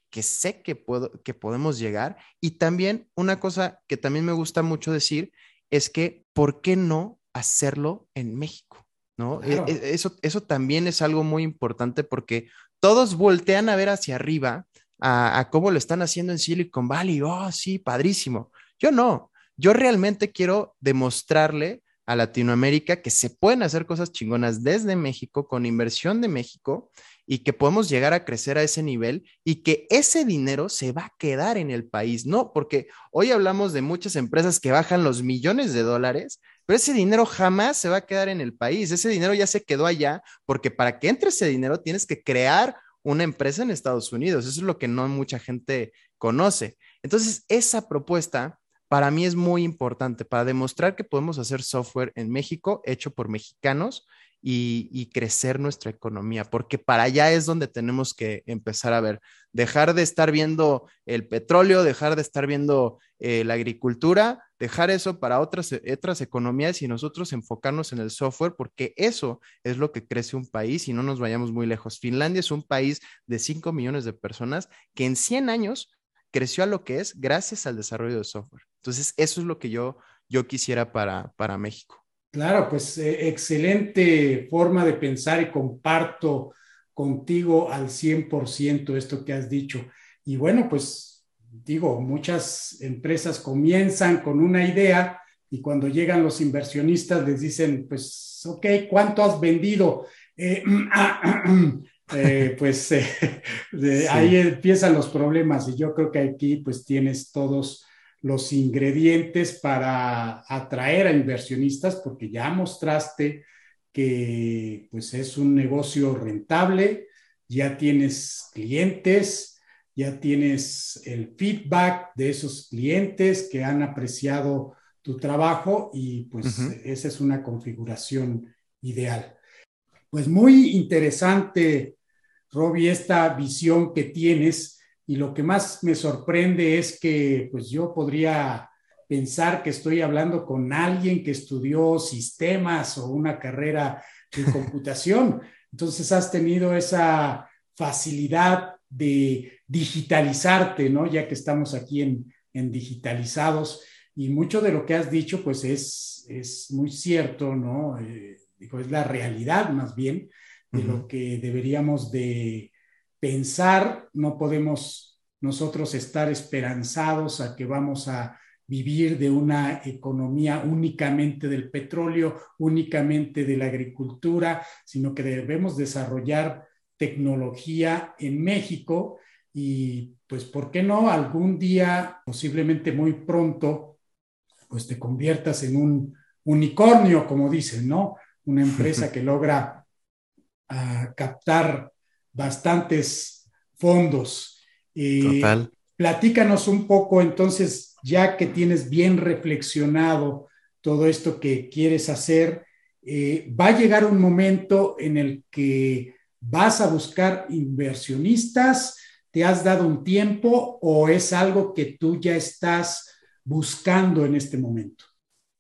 que sé que, puedo, que podemos llegar. Y también una cosa que también me gusta mucho decir es que, ¿por qué no hacerlo en México? ¿No? E, e, eso, eso también es algo muy importante porque todos voltean a ver hacia arriba a, cómo lo están haciendo en Silicon Valley. Oh, sí, padrísimo. Yo no, yo realmente quiero demostrarle a Latinoamérica que se pueden hacer cosas chingonas desde México, con inversión de México, y que podemos llegar a crecer a ese nivel y que ese dinero se va a quedar en el país, ¿no? Porque hoy hablamos de muchas empresas que bajan los millones de dólares, pero ese dinero jamás se va a quedar en el país, ese dinero ya se quedó allá, porque para que entre ese dinero tienes que crear una empresa en Estados Unidos. Eso es lo que no mucha gente conoce. Entonces, esa propuesta para mí es muy importante para demostrar que podemos hacer software en México hecho por mexicanos y, crecer nuestra economía, porque para allá es donde tenemos que empezar a ver, dejar de estar viendo el petróleo, dejar de estar viendo eh, la agricultura, dejar eso para otras, otras economías y nosotros enfocarnos en el software, porque eso es lo que crece un país y no nos vayamos muy lejos. Finlandia es un país de 5 millones de personas que en 100 años creció a lo que es gracias al desarrollo de software. Entonces, eso es lo que yo, yo quisiera para, para México. Claro, pues eh, excelente forma de pensar y comparto contigo al 100% esto que has dicho. Y bueno, pues digo, muchas empresas comienzan con una idea y cuando llegan los inversionistas les dicen, pues, ok, ¿cuánto has vendido? Eh, <clears throat> eh, pues ahí empiezan los problemas y yo creo que aquí pues tienes todos los ingredientes para atraer a inversionistas, porque ya mostraste que pues es un negocio rentable, ya tienes clientes, ya tienes el feedback de esos clientes que han apreciado tu trabajo y pues esa es una configuración ideal. Pues muy interesante, Robbie, esta visión que tienes y lo que más me sorprende es que pues yo podría pensar que estoy hablando con alguien que estudió sistemas o una carrera de <laughs> computación. Entonces has tenido esa facilidad de digitalizarte, ¿no? Ya que estamos aquí en, en digitalizados y mucho de lo que has dicho pues es, es muy cierto, ¿no? Eh, digo, es la realidad más bien de lo que deberíamos de pensar, no podemos nosotros estar esperanzados a que vamos a vivir de una economía únicamente del petróleo, únicamente de la agricultura, sino que debemos desarrollar tecnología en México y pues, ¿por qué no? Algún día, posiblemente muy pronto, pues te conviertas en un unicornio, como dicen, ¿no? Una empresa <laughs> que logra ah, captar bastantes fondos. Total. Platícanos un poco entonces, ya que tienes bien reflexionado todo esto que quieres hacer, eh, va a llegar un momento en el que vas a buscar inversionistas, te has dado un tiempo o es algo que tú ya estás buscando en este momento.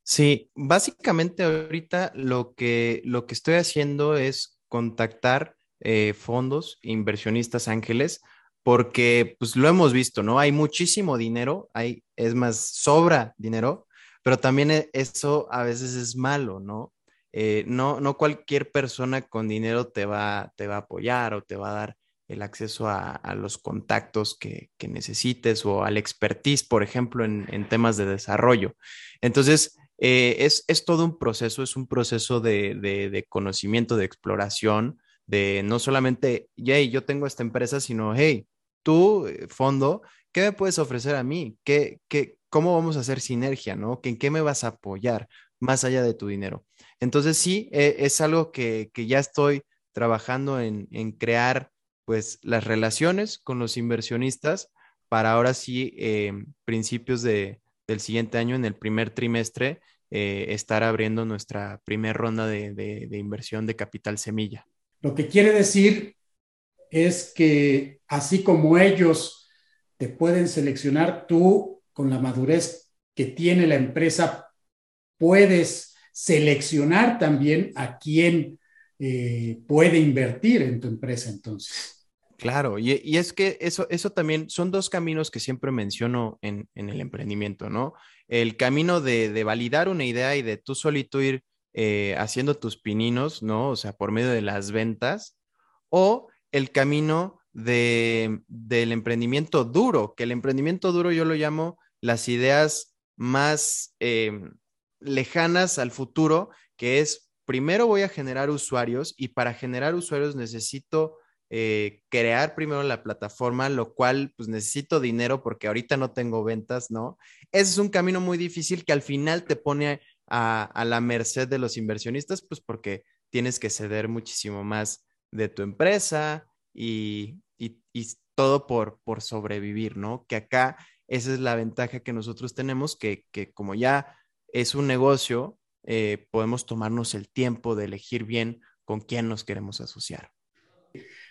Sí, básicamente ahorita lo que, lo que estoy haciendo es contactar eh, fondos, inversionistas ángeles, porque pues lo hemos visto, ¿no? Hay muchísimo dinero, hay, es más, sobra dinero, pero también e, eso a veces es malo, ¿no? Eh, no, no cualquier persona con dinero te va, te va a apoyar o te va a dar el acceso a, los contactos que, necesites o al expertise, por ejemplo, en, temas de desarrollo. Entonces, eh, es, todo un proceso, es un proceso de, de conocimiento, de exploración, de no solamente, hey, yo tengo esta empresa, sino, hey, tú, eh, fondo, ¿qué me puedes ofrecer a mí? ¿Qué, qué, ¿Cómo vamos a hacer sinergia, no? ¿En qué me vas a apoyar más allá de tu dinero? Entonces, sí, eh, es algo que, ya estoy trabajando en, crear, pues, las relaciones con los inversionistas para ahora sí, eh, principios de, del siguiente año, en el primer trimestre, estar abriendo nuestra primera ronda de, de inversión de capital semilla. Lo que quiere decir es que así como ellos te pueden seleccionar, tú con la madurez que tiene la empresa puedes seleccionar también a quién eh, puede invertir en tu empresa entonces. Claro, y, es que eso, eso también son dos caminos que siempre menciono en, el emprendimiento, ¿no? El camino de, validar una idea y de tú solito ir eh, haciendo tus pininos, ¿no? O sea, por medio de las ventas, o el camino de, del emprendimiento duro, que el emprendimiento duro yo lo llamo las ideas más em, lejanas al futuro, que es, primero voy a generar usuarios y para generar usuarios necesito eh, crear primero la plataforma, lo cual pues necesito dinero porque ahorita no tengo ventas, ¿no? Ese es un camino muy difícil que al final te pone a, a la merced de los inversionistas, pues porque tienes que ceder muchísimo más de tu empresa y, todo por, por sobrevivir, ¿no? Que acá esa es la ventaja que nosotros tenemos, que, como ya es un negocio, eh, podemos tomarnos el tiempo de elegir bien con quién nos queremos asociar.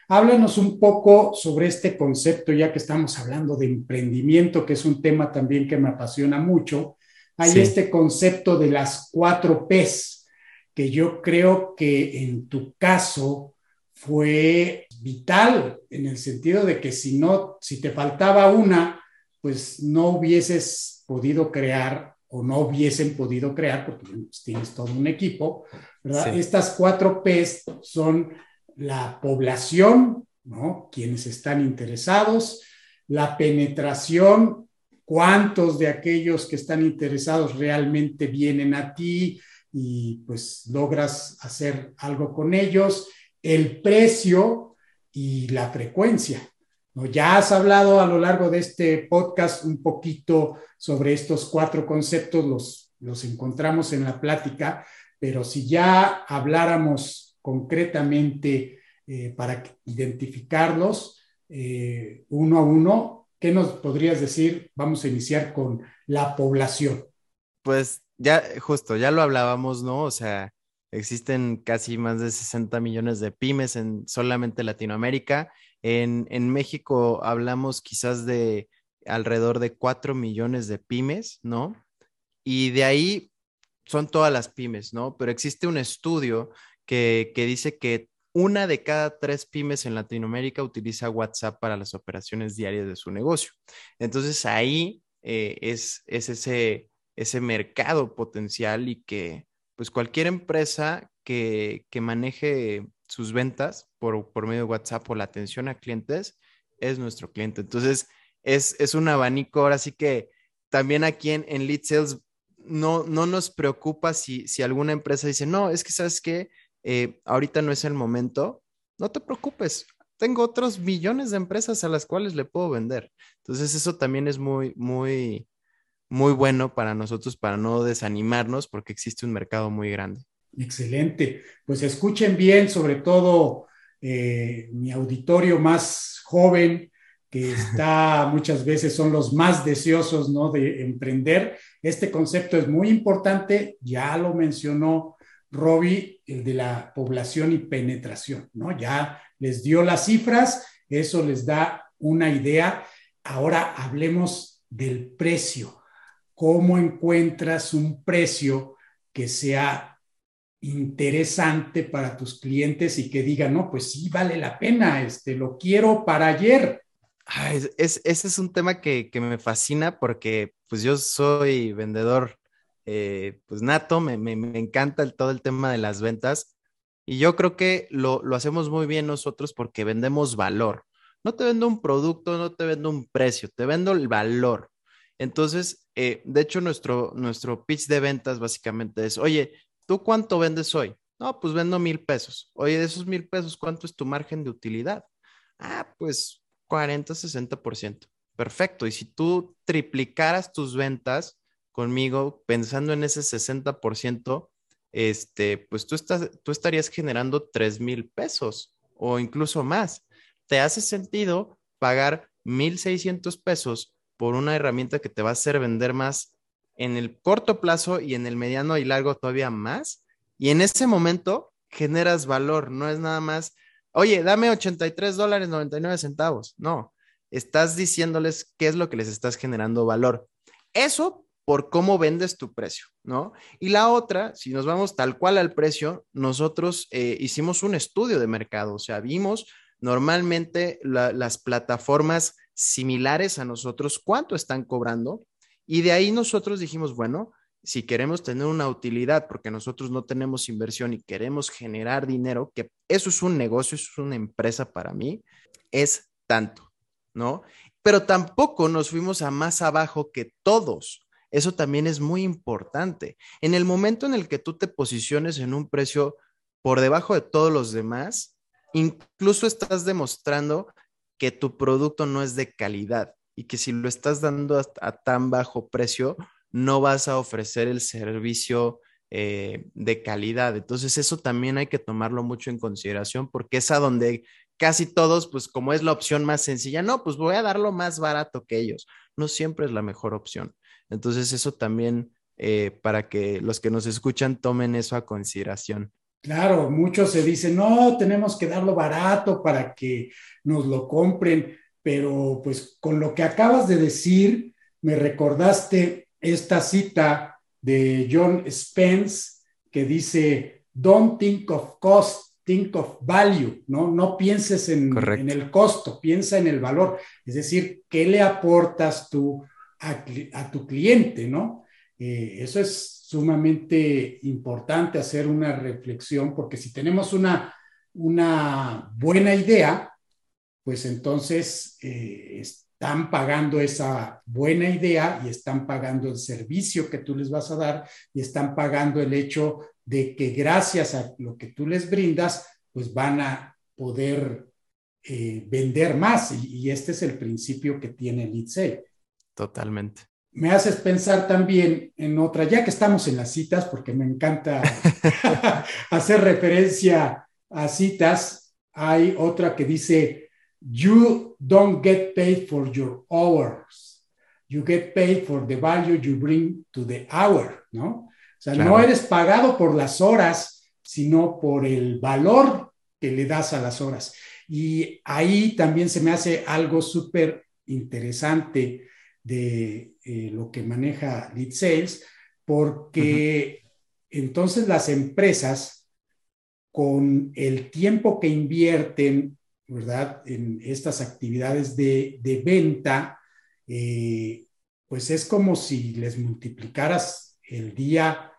Háblanos un poco sobre este concepto, ya que estamos hablando de emprendimiento, que es un tema también que me apasiona mucho. Hay este concepto de las cuatro Ps, que yo creo que en tu caso fue vital en el sentido de que si no, si te faltaba una, pues no hubieses podido crear o no hubiesen podido crear, porque pues, tienes todo un equipo, ¿verdad? Estas cuatro Ps son la población, ¿no? Quienes están interesados, la penetración, cuántos de aquellos que están interesados realmente vienen a ti y pues logras hacer algo con ellos, el precio y la frecuencia. ¿No? Ya has hablado a lo largo de este podcast un poquito sobre estos cuatro conceptos, los, los encontramos en la plática, pero si ya habláramos concretamente eh, para identificarlos eh, uno a uno, ¿qué nos podrías decir? Vamos a iniciar con la población. Pues ya, justo, ya lo hablábamos, ¿no? O sea, Existen casi más de 60 millones de pymes en solamente Latinoamérica. En, México hablamos quizás de alrededor de 4 millones de pymes, ¿no? Y de ahí son todas las pymes, ¿no? Pero existe un estudio que, dice que una de cada tres pymes en Latinoamérica utiliza WhatsApp para las operaciones diarias de su negocio. Entonces ahí eh, es, es ese, ese mercado potencial y que pues cualquier empresa que, maneje sus ventas por, por, medio de WhatsApp o la atención a clientes es nuestro cliente. Entonces, es, un abanico. Ahora sí que también aquí en, en Lead Sales no, no nos preocupa si, si alguna empresa dice, no, es que sabes que eh, ahorita no es el momento. No te preocupes. tengo otros millones de empresas a las cuales le puedo vender. Entonces eso también es muy, muy, muy bueno para nosotros, para no desanimarnos, porque existe un mercado muy grande. Excelente. Pues escuchen bien, sobre todo eh, mi auditorio más joven, que <laughs> está muchas veces son los más deseosos ¿no? de emprender. Este concepto es muy importante, ya lo mencionó Robbie, el de la población y penetración, ¿no? Ya les dio las cifras, eso les da una idea. Ahora hablemos del precio. ¿Cómo encuentras un precio que sea interesante para tus clientes y que digan, no, pues sí, vale la pena, este, lo quiero para ayer? es, ese es un tema que, me fascina porque pues yo soy vendedor eh, pues nato, me, encanta todo el tema de las ventas y yo creo que lo, hacemos muy bien nosotros porque vendemos valor. No te vendo un producto, no te vendo un precio, te vendo el valor. Entonces, eh, de hecho, nuestro, nuestro pitch de ventas básicamente es, oye, ¿tú cuánto vendes hoy? No, pues vendo mil pesos. Oye, de esos mil pesos, ¿cuánto es tu margen de utilidad? Ah, pues 40, 60%. Perfecto. Y si tú triplicaras tus ventas conmigo pensando en ese 60%, este, pues tú, estás, tú estarías generando 3 mil pesos o incluso más. ¿Te hace sentido pagar 1.600 pesos por una herramienta que te va a hacer vender más en el corto plazo y en el mediano y largo todavía más? Y en ese momento generas valor, no es nada más oye, dame 83 dólares 99 centavos. No, estás diciéndoles qué es lo que les estás generando valor. Eso por cómo vendes tu precio, ¿no? Y la otra, si nos vamos tal cual al precio, nosotros eh, hicimos un estudio de mercado, o sea, vimos normalmente las plataformas similares a nosotros cuánto están cobrando y de ahí nosotros dijimos, bueno, si queremos tener una utilidad, porque nosotros no tenemos inversión y queremos generar dinero, que eso es un negocio, eso es una empresa para mí, es tanto, ¿no? Pero tampoco nos fuimos a más abajo que todos. Eso también es muy importante. En el momento en el que tú te posiciones en un precio por debajo de todos los demás, incluso estás demostrando que tu producto no es de calidad y que si lo estás dando a, tan bajo precio, no vas a ofrecer el servicio eh, de calidad. Entonces eso también hay que tomarlo mucho en consideración porque es a donde casi todos, pues como es la opción más sencilla, no, pues voy a darlo más barato que ellos. No siempre es la mejor opción. Entonces eso también eh, para que los que nos escuchan tomen eso a consideración. Claro, muchos se dicen, no, tenemos que darlo barato para que nos lo compren, pero pues con lo que acabas de decir, me recordaste esta cita de John Spence que dice, don't think of cost, think of value, ¿no? No pienses en, en el costo, piensa en el valor. Es decir, ¿qué le aportas tú a, tu cliente, ¿no? Eh, eso es sumamente importante hacer una reflexión porque si tenemos una, una buena idea, pues entonces eh, están pagando esa buena idea y están pagando el servicio que tú les vas a dar y están pagando el hecho de que gracias a lo que tú les brindas, pues van a poder eh, vender más. Y, este es el principio que tiene Lead Totalmente. Me haces pensar también en otra, ya que estamos en las citas, porque me encanta <laughs> hacer referencia a citas, hay otra que dice, you don't get paid for your hours. You get paid for the value you bring to the hour, ¿no? O sea, no eres pagado por las horas, sino por el valor que le das a las horas. Y ahí también se me hace algo súper interesante de eh, lo que maneja Lead Sales, porque entonces las empresas, con el tiempo que invierten ¿verdad? En estas actividades de, venta, eh, pues es como si les multiplicaras el día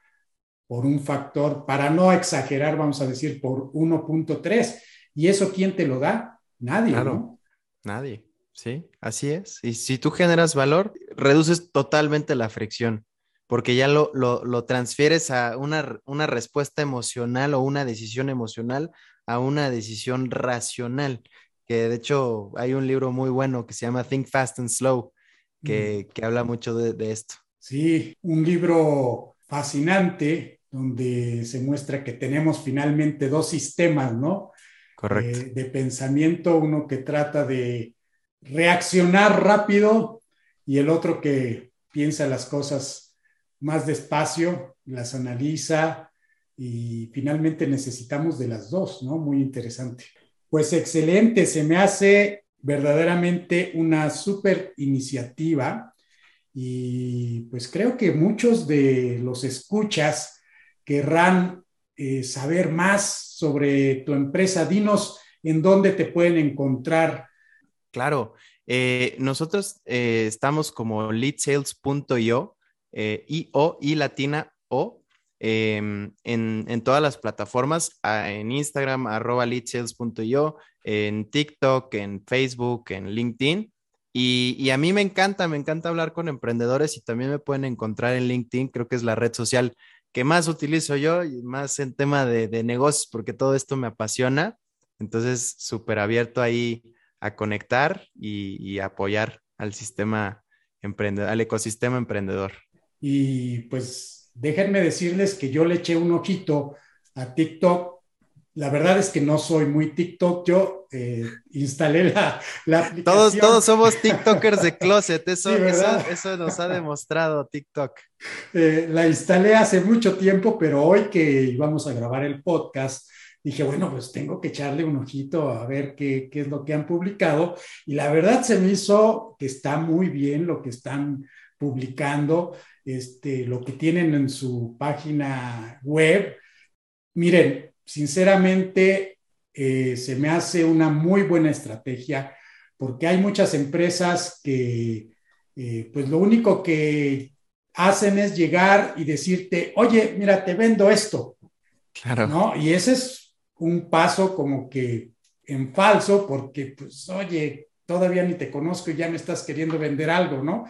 por un factor, para no exagerar, vamos a decir, por 1.3. ¿Y eso quién te lo da? Nadie, ¿no? Nadie, sí, así es. Y si tú generas valor, reduces totalmente la fricción, porque ya lo, lo, transfieres a una, una respuesta emocional o una decisión emocional a una decisión racional, que de hecho hay un libro muy bueno que se llama Think Fast and Slow, que, que habla mucho de, de, esto. Sí, un libro fascinante donde se muestra que tenemos finalmente dos sistemas, ¿no? Correcto. Eh, de pensamiento, uno que trata de reaccionar rápido y el otro que piensa las cosas más despacio, las analiza y finalmente necesitamos de las dos, ¿no? Muy interesante. Pues excelente, se me hace verdaderamente una súper iniciativa y pues creo que muchos de los escuchas querrán eh, saber más sobre tu empresa. Dinos en dónde te pueden encontrar. Claro, eh, nosotros eh, estamos como leadsales.io, I-O, I latina O, em, en, en, todas las plataformas, en Instagram, arroba leadsales.io, en TikTok, en Facebook, en LinkedIn. Y, y, a mí me encanta, me encanta hablar con emprendedores y también me pueden encontrar en LinkedIn, creo que es la red social que más utilizo yo y más en tema de, de negocios, porque todo esto me apasiona. Entonces, súper abierto ahí a conectar y, y, apoyar al sistema emprendedor, al ecosistema emprendedor. Y pues déjenme decirles que yo le eché un ojito a TikTok la verdad es que no soy muy TikTok. Yo eh, instalé la, la, aplicación. Todos, todos somos TikTokers de closet. Eso, <laughs> sí, eso, eso, nos ha demostrado TikTok. Eh, la instalé hace mucho tiempo, pero hoy que íbamos a grabar el podcast, dije, bueno, pues tengo que echarle un ojito a ver qué, qué es lo que han publicado. Y la verdad se me hizo que está muy bien lo que están publicando, este, lo que tienen en su página web. Miren, sinceramente eh, se me hace una muy buena estrategia porque hay muchas empresas que eh, pues lo único que hacen es llegar y decirte, oye, mira, te vendo esto. Claro. ¿no? Y ese es un paso como que en falso porque, pues, oye, todavía ni te conozco y ya me estás queriendo vender algo, ¿no?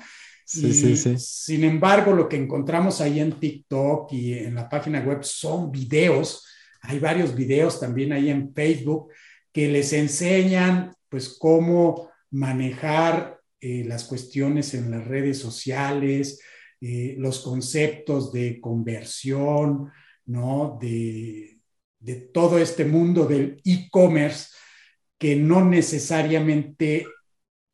Sí, y, sí, sí. Sin embargo, lo que encontramos ahí en TikTok y en la página web son videos hay varios videos también ahí en Facebook que les enseñan pues cómo manejar eh, las cuestiones en las redes sociales, eh, los conceptos de conversión, ¿no? De, de todo este mundo del e-commerce que no necesariamente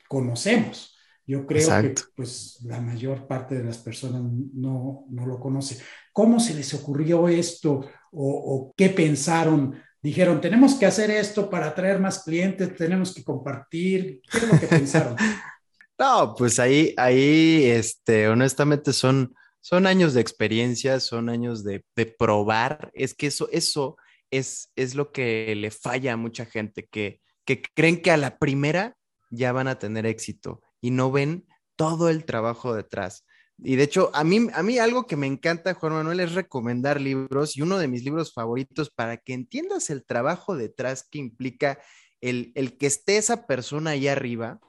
conocemos. Yo creo Exacto. que pues la mayor parte de las personas no, no lo conoce. ¿Cómo se les ocurrió esto o, o, qué pensaron? Dijeron, tenemos que hacer esto para atraer más clientes, tenemos que compartir. ¿Qué es lo que pensaron? <laughs> no, pues ahí, ahí, este, honestamente son, son años de experiencia, son años de, de probar. Es que eso, eso es, es lo que le falla a mucha gente, que, que creen que a la primera ya van a tener éxito y no ven todo el trabajo detrás. Y de hecho, a mí, a mí algo que me encanta, Juan Manuel, es recomendar libros y uno de mis libros favoritos para que entiendas el trabajo detrás que implica el, el que esté esa persona ahí arriba,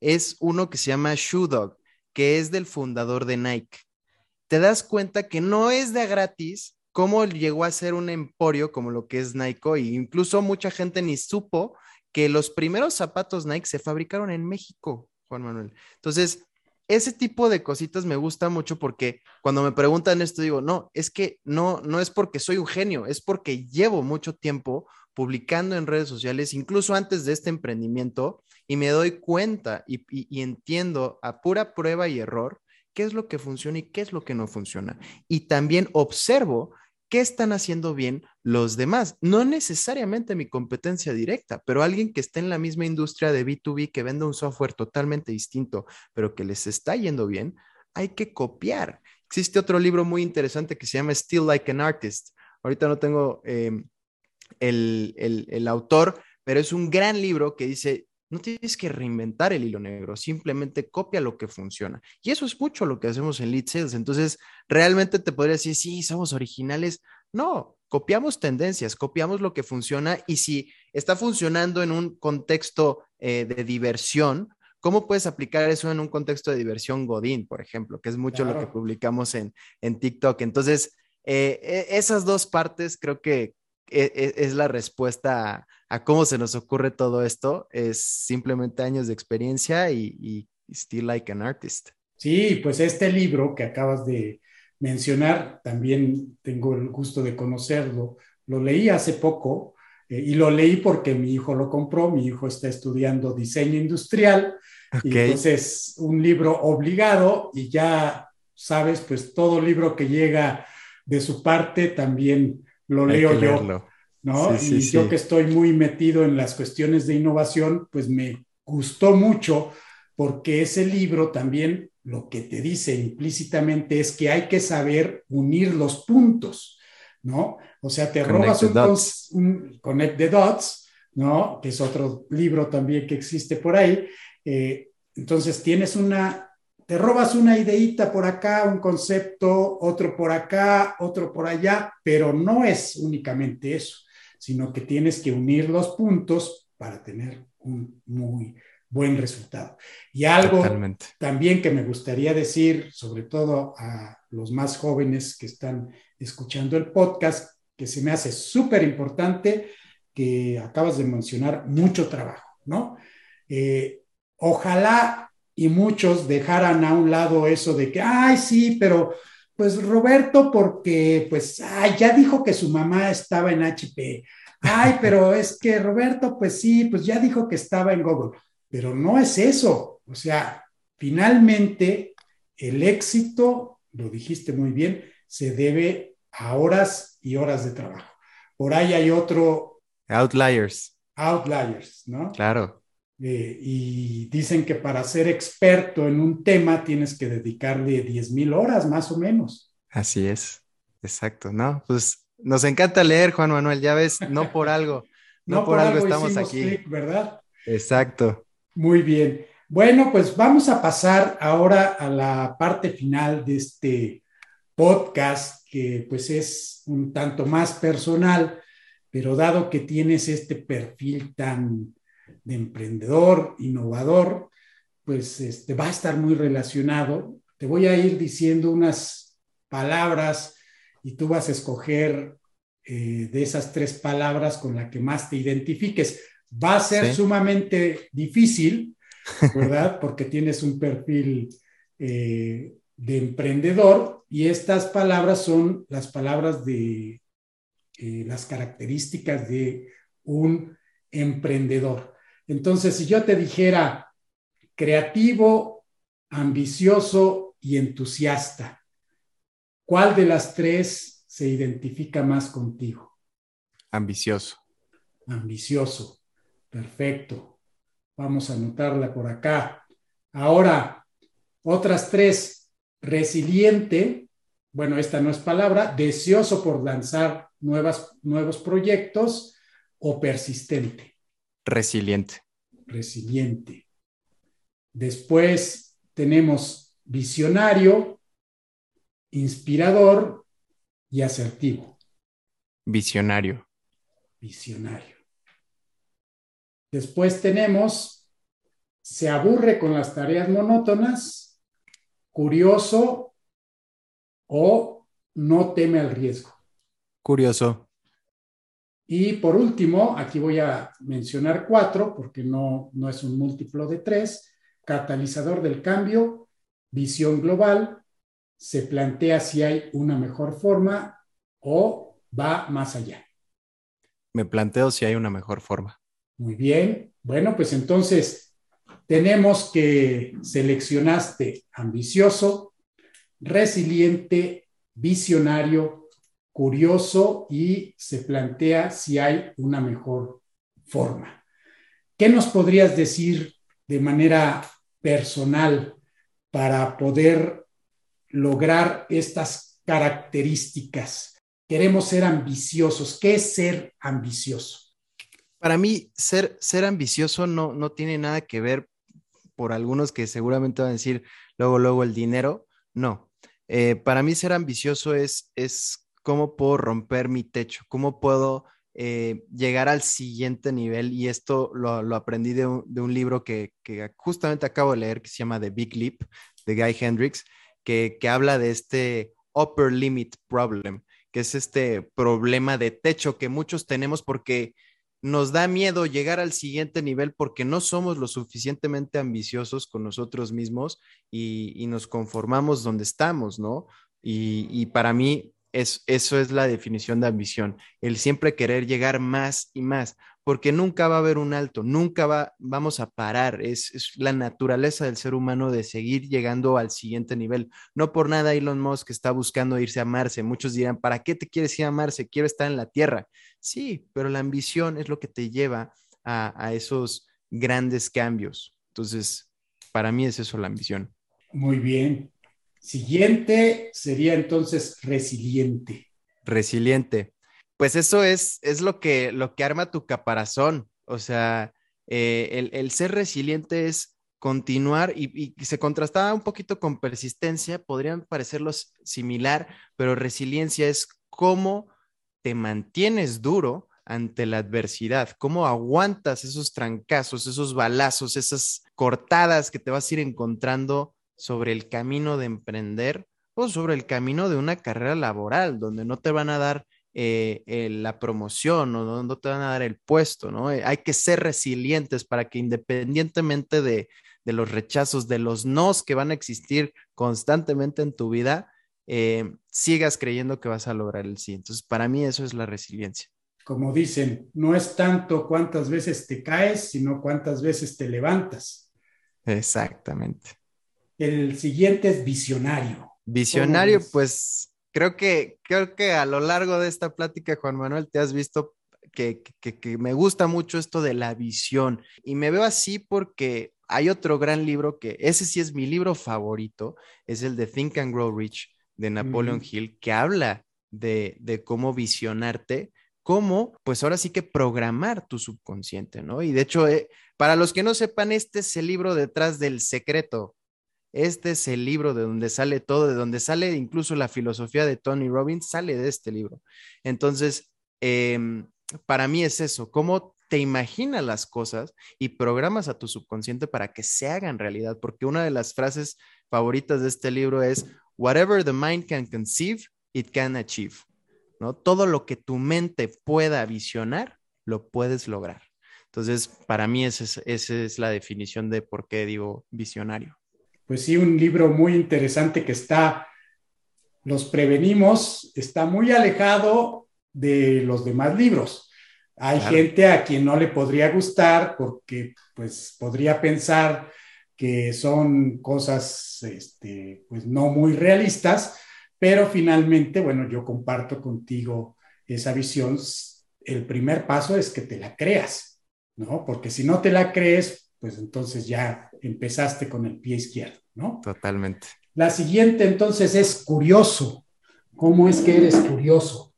es uno que se llama Shoe Dog, que es del fundador de Nike. Te das cuenta que no es de gratis cómo llegó a ser un emporio como lo que es Nike y incluso mucha gente ni supo que los primeros zapatos Nike se fabricaron en México. Juan Manuel. Entonces, ese tipo de cositas me gusta mucho porque cuando me preguntan esto digo, no, es que no, no es porque soy un genio, es porque llevo mucho tiempo publicando en redes sociales, incluso antes de este emprendimiento, y me doy cuenta y, y, y entiendo a pura prueba y error qué es lo que funciona y qué es lo que no funciona. Y también observo qué están haciendo bien los demás. No necesariamente mi competencia directa, pero alguien que esté en la misma industria de B2B, que venda un software totalmente distinto, pero que les está yendo bien, hay que copiar. Existe otro libro muy interesante que se llama Still Like an Artist. Ahorita no tengo eh, el, el, el autor, pero es un gran libro que dice, no tienes que reinventar el hilo negro, simplemente copia lo que funciona. Y eso es mucho lo que hacemos en Lead Sales. Entonces, realmente te podría decir, sí, somos originales. No, copiamos tendencias, copiamos lo que funciona y si está funcionando en un contexto eh, de diversión, ¿cómo puedes aplicar eso en un contexto de diversión Godín, por ejemplo? Que es mucho claro. lo que publicamos en, en TikTok. Entonces, eh, esas dos partes creo que e, e, es, la respuesta a, cómo se nos ocurre todo esto, es simplemente años de experiencia y, y still like an artist. Sí, pues este libro que acabas de mencionar, también tengo el gusto de conocerlo, lo leí hace poco eh, y lo leí porque mi hijo lo compró, mi hijo está estudiando diseño industrial, y entonces un libro obligado y ya sabes, pues todo libro que llega de su parte también lo leo yo. ¿no? y yo que estoy muy metido en las cuestiones de innovación, pues me gustó mucho porque ese libro también lo que te dice implícitamente es que hay que saber unir los puntos, ¿no? O sea, te robas un, Connect the Dots, ¿no? Que es otro libro también que existe por ahí. Eh, entonces tienes una, te robas una ideita por acá, un concepto, otro por acá, otro por allá, pero no es únicamente eso, sino que tienes que unir los puntos para tener un muy buen resultado. Y algo también que me gustaría decir, sobre todo a los más jóvenes que están escuchando el podcast, que se me hace súper importante, que acabas de mencionar, mucho trabajo, ¿no? Eh, ojalá y muchos dejaran a un lado eso de que, ay, sí, pero pues Roberto, porque pues, ay, ya dijo que su mamá estaba en HP. Ay, <laughs> pero es que Roberto, pues sí, pues ya dijo que estaba en Google. Pero no es eso. O sea, finalmente el éxito, lo dijiste muy bien, se debe a horas y horas de trabajo. Por ahí hay otro... Outliers. Outliers, ¿no? Claro. Eh, y dicen que para ser experto en un tema tienes que dedicarle 10 mil horas más o menos. Así es, exacto, ¿no? Pues nos encanta leer, Juan Manuel, ya ves, no <laughs> por algo, no, por, algo, estamos aquí. ¿Verdad? Exacto. Muy bien. Bueno, pues vamos a pasar ahora a la parte final de este podcast, que pues es un tanto más personal, pero dado que tienes este perfil tan de emprendedor, innovador, pues este, va a estar muy relacionado. Te voy a ir diciendo unas palabras y tú vas a escoger eh, de esas tres palabras con la que más te identifiques. Va a ser sumamente difícil, ¿verdad? <laughs> Porque tienes un perfil eh, de emprendedor y estas palabras son las palabras de eh, las características de un emprendedor. Entonces, si yo te dijera creativo, ambicioso y entusiasta, ¿cuál de las tres se identifica más contigo? Ambicioso. Ambicioso. Perfecto. Vamos a anotarla por acá. Ahora, otras tres. Resiliente. Bueno, esta no es palabra. Deseoso por lanzar nuevas, nuevos proyectos o persistente. Resiliente. Resiliente. Después tenemos visionario, inspirador y asertivo. Visionario. Visionario. Después tenemos, se aburre con las tareas monótonas, curioso o no teme al riesgo. Curioso. Y por último, aquí voy a mencionar cuatro, porque no, no es un múltiplo de tres, catalizador del cambio, visión global, se plantea si hay una mejor forma o va más allá. Me planteo si hay una mejor forma. Muy bien. Bueno, pues entonces tenemos que seleccionaste ambicioso, resiliente, visionario, curioso y se plantea si hay una mejor forma. ¿Qué nos podrías decir de manera personal para poder lograr estas características? Queremos ser ambiciosos. ¿Qué es ser ambicioso? Para mí, ser, ser ambicioso no, no tiene nada que ver por algunos que seguramente van a decir luego, luego el dinero. No. Eh, para mí, ser ambicioso es, es cómo puedo romper mi techo, cómo puedo eh, llegar al siguiente nivel. Y esto lo, aprendí de un, libro que, justamente acabo de leer, que se llama The Big Leap, de Guy Hendricks, que, que habla de este upper limit problem, que es este problema de techo que muchos tenemos porque nos da miedo llegar al siguiente nivel porque no somos lo suficientemente ambiciosos con nosotros mismos y, nos conformamos donde estamos, ¿no? Y, para mí es, eso es la definición de ambición, el siempre querer llegar más y más porque nunca va a haber un alto, nunca va, vamos a parar. Es, la naturaleza del ser humano de seguir llegando al siguiente nivel. No por nada Elon Musk está buscando irse a Marte. Muchos dirán, ¿para qué te quieres ir a Marte? Quiero estar en la Tierra. Sí, pero la ambición es lo que te lleva a, a esos grandes cambios. Entonces, para mí es eso la ambición. Muy bien. Siguiente sería entonces resiliente. Resiliente pues eso es, es lo, que, lo que arma tu caparazón. O sea, eh, el, ser resiliente es continuar y, se contrastaba un poquito con persistencia, podrían parecerlos similar, pero resiliencia es cómo te mantienes duro ante la adversidad, cómo aguantas esos trancazos, esos balazos, esas cortadas que te vas a ir encontrando sobre el camino de emprender o sobre el camino de una carrera laboral, donde no te van a dar eh, la promoción o no te van a dar el puesto, ¿no? Eh, hay que ser resilientes para que independientemente de, los rechazos, de los nos que van a existir constantemente en tu vida, eh, sigas creyendo que vas a lograr el sí. Entonces, para mí eso es la resiliencia. Como dicen, no es tanto cuántas veces te caes, sino cuántas veces te levantas. Exactamente. El siguiente es visionario. Visionario, pues creo que, creo que a lo largo de esta plática, Juan Manuel, te has visto que, me gusta mucho esto de la visión y me veo así porque hay otro gran libro que ese sí es mi libro favorito, es el de Think and Grow Rich de Napoleon Hill, que habla de, de cómo visionarte, cómo, pues ahora sí que programar tu subconsciente, ¿no? Y de hecho, eh, para los que no sepan, este es el libro detrás del secreto, este es el libro de donde sale todo, de donde sale incluso la filosofía de Tony Robbins, sale de este libro. Entonces, em, para mí es eso, cómo te imaginas las cosas y programas a tu subconsciente para que se hagan realidad, porque una de las frases favoritas de este libro es, whatever the mind can conceive, it can achieve. ¿no? Todo lo que tu mente pueda visionar, lo puedes lograr. Entonces, para mí esa es la definición de por qué digo visionario pues sí, un libro muy interesante que está, los prevenimos, está muy alejado de los demás libros. Hay gente a quien no le podría gustar porque pues podría pensar que son cosas este, pues no muy realistas, pero finalmente, bueno, yo comparto contigo esa visión. El primer paso es que te la creas, ¿no? Porque si no te la crees, pues entonces ya empezaste con el pie izquierdo, ¿no? Totalmente. La siguiente entonces es curioso. ¿Cómo es que eres curioso?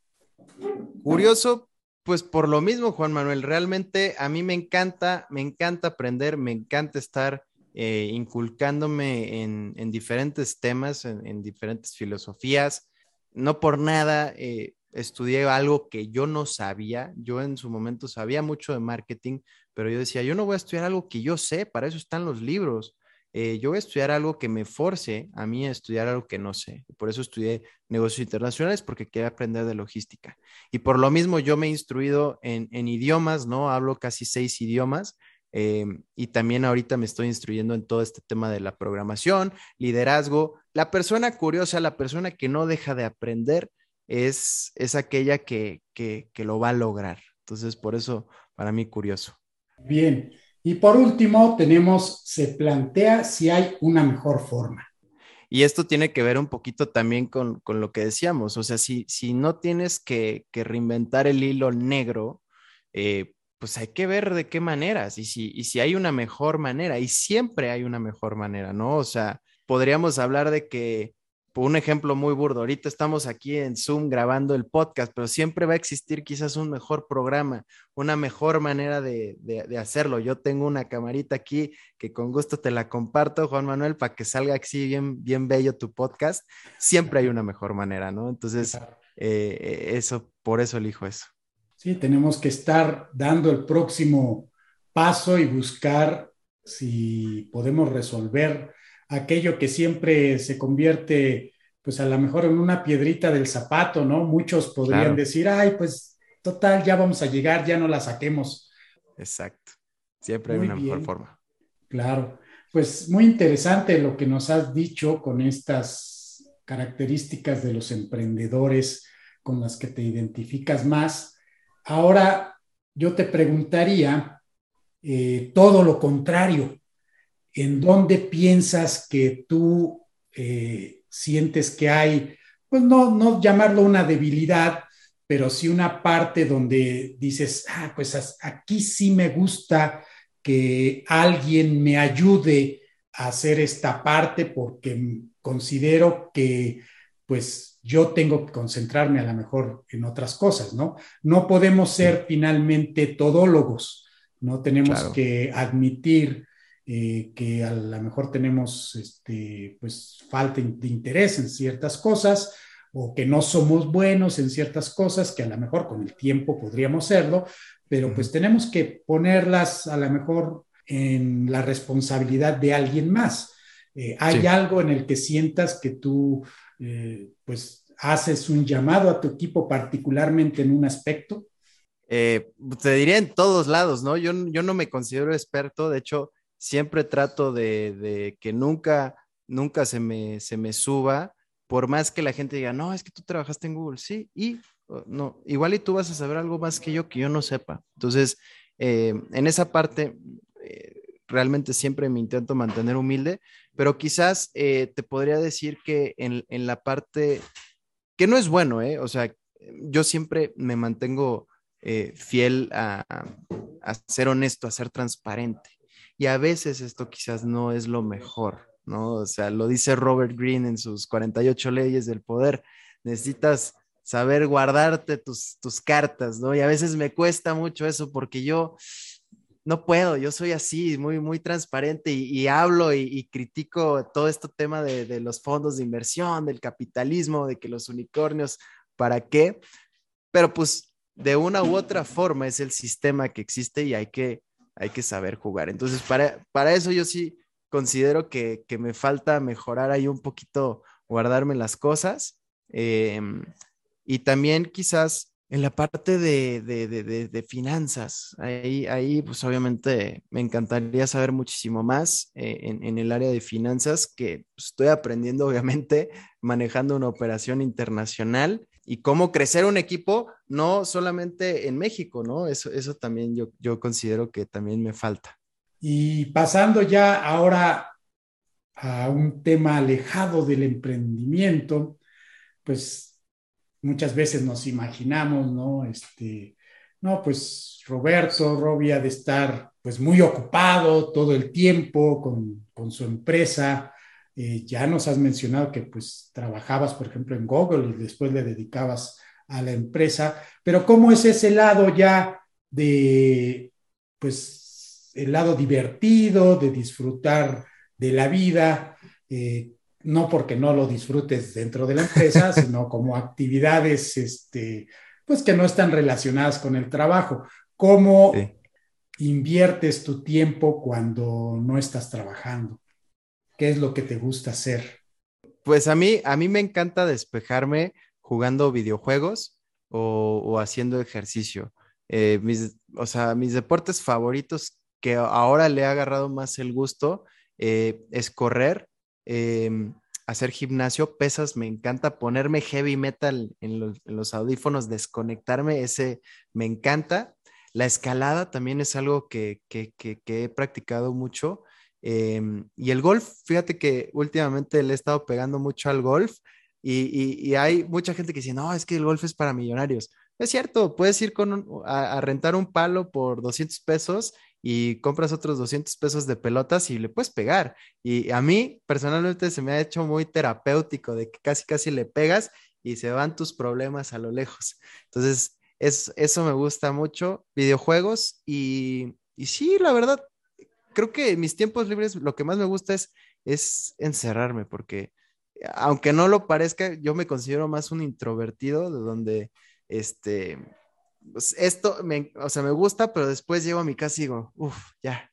Curioso, pues por lo mismo, Juan Manuel, realmente a mí me encanta, me encanta aprender, me encanta estar eh, inculcándome en, diferentes temas, en, diferentes filosofías. No por nada eh, estudié algo que yo no sabía. Yo en su momento sabía mucho de marketing, pero yo decía, yo no voy a estudiar algo que yo sé, para eso están los libros. Eh, yo voy a estudiar algo que me force a mí a estudiar algo que no sé. Por eso estudié negocios internacionales, porque quería aprender de logística. Y por lo mismo yo me he instruido en, idiomas, ¿no? Hablo casi seis idiomas. Em, y también ahorita me estoy instruyendo en todo este tema de la programación, liderazgo. La persona curiosa, la persona que no deja de aprender, es, es aquella que, que, que lo va a lograr. Entonces, por eso, para mí, curioso. Bien. Y por último, tenemos, se plantea si hay una mejor forma. Y esto tiene que ver un poquito también con, lo que decíamos, o sea, si, si no tienes que, reinventar el hilo negro, eh, pues hay que ver de qué maneras y si, y si hay una mejor manera, y siempre hay una mejor manera, ¿no? O sea, podríamos hablar de que un ejemplo muy burdo, ahorita estamos aquí en Zoom grabando el podcast, pero siempre va a existir quizás un mejor programa, una mejor manera de, hacerlo. Yo tengo una camarita aquí que con gusto te la comparto, Juan Manuel, para que salga así bien, bien bello tu podcast. Siempre hay una mejor manera, ¿no? Entonces, eh, eso, por eso elijo eso. Sí, tenemos que estar dando el próximo paso y buscar si podemos resolver aquello que siempre se convierte pues a lo mejor en una piedrita del zapato, ¿no? Muchos podrían decir, ay, pues total, ya vamos a llegar, ya no la saquemos. Exacto. Siempre hay una mejor forma. Claro. Pues muy interesante lo que nos has dicho con estas características de los emprendedores con las que te identificas más. Ahora yo te preguntaría eh, todo lo contrario. ¿En dónde piensas que tú eh, sientes que hay, pues no, no llamarlo una debilidad, pero sí una parte donde dices, ah, pues aquí sí me gusta que alguien me ayude a hacer esta parte porque considero que pues yo tengo que concentrarme a lo mejor en otras cosas, ¿no? No podemos ser finalmente todólogos, no tenemos que admitir eh, que a lo mejor tenemos este, pues, falta de interés en ciertas cosas o que no somos buenos en ciertas cosas, que a lo mejor con el tiempo podríamos serlo, pero pues tenemos que ponerlas a lo mejor en la responsabilidad de alguien más. Eh, ¿Hay algo en el que sientas que tú eh, pues haces un llamado a tu equipo particularmente en un aspecto? te diría en todos lados, ¿no? Yo, yo no me considero experto, de hecho, siempre trato de, que nunca, nunca se me, se me suba, por más que la gente diga, no, es que tú trabajaste en Google, sí, y no, igual y tú vas a saber algo más que yo que yo no sepa. Entonces, eh, en esa parte, eh, realmente siempre me intento mantener humilde, pero quizás eh, te podría decir que en, en, la parte, que no es bueno, O sea, yo siempre me mantengo fiel a, a, ser honesto, a ser transparente. Y a veces esto quizás no es lo mejor, ¿no? O sea, lo dice Robert Greene en sus 48 leyes del poder. Necesitas saber guardarte tus, tus cartas, ¿no? Y a veces me cuesta mucho eso porque yo no puedo, yo soy así, muy, muy transparente y, hablo y, critico todo este tema de, de, los fondos de inversión, del capitalismo, de que los unicornios, ¿para qué? Pero pues de una u otra forma es el sistema que existe y hay que hay que saber jugar. Entonces, para, para eso yo sí considero que, me falta mejorar ahí un poquito, guardarme las cosas. Em, y también quizás en la parte de, finanzas, ahí, ahí pues obviamente me encantaría saber muchísimo más eh, en, el área de finanzas que pues, estoy aprendiendo obviamente manejando una operación internacional y cómo crecer un equipo, no solamente en México, ¿no? Eso, eso también yo, yo considero que también me falta. Y pasando ya ahora a un tema alejado del emprendimiento, pues muchas veces nos imaginamos, ¿no? Este, no, pues Roberto, Robia de estar pues muy ocupado todo el tiempo con, con su empresa, eh, ya nos has mencionado que pues trabajabas, por ejemplo, en Google y después le dedicabas a la empresa, pero ¿cómo es ese lado ya de, pues, el lado divertido, de disfrutar de la vida? Eh, no porque no lo disfrutes dentro de la empresa, <laughs> sino como actividades, este, pues que no están relacionadas con el trabajo. ¿Cómo inviertes tu tiempo cuando no estás trabajando? ¿Qué es lo que te gusta hacer? Pues a mí, a mí me encanta despejarme jugando videojuegos o, haciendo ejercicio. Eh, mis, o sea, mis deportes favoritos que ahora le he agarrado más el gusto eh, es correr, em, hacer gimnasio, pesas, me encanta ponerme heavy metal en los, audífonos, desconectarme, ese me encanta. La escalada también es algo que, que he practicado mucho. Em, y el golf, fíjate que últimamente le he estado pegando mucho al golf y, hay mucha gente que dice, no, es que el golf es para millonarios. Es cierto, puedes ir con a, rentar un palo por 200 pesos y compras otros 200 pesos de pelotas y le puedes pegar. Y a mí personalmente se me ha hecho muy terapéutico de que casi casi le pegas y se van tus problemas a lo lejos. Entonces, es, eso me gusta mucho, videojuegos y, y sí, la verdad, creo que en mis tiempos libres lo que más me gusta es, es encerrarme, porque aunque no lo parezca, yo me considero más un introvertido, de donde, este, pues esto, me, o sea, me gusta, pero después llego a mi casa y digo, uff, ya,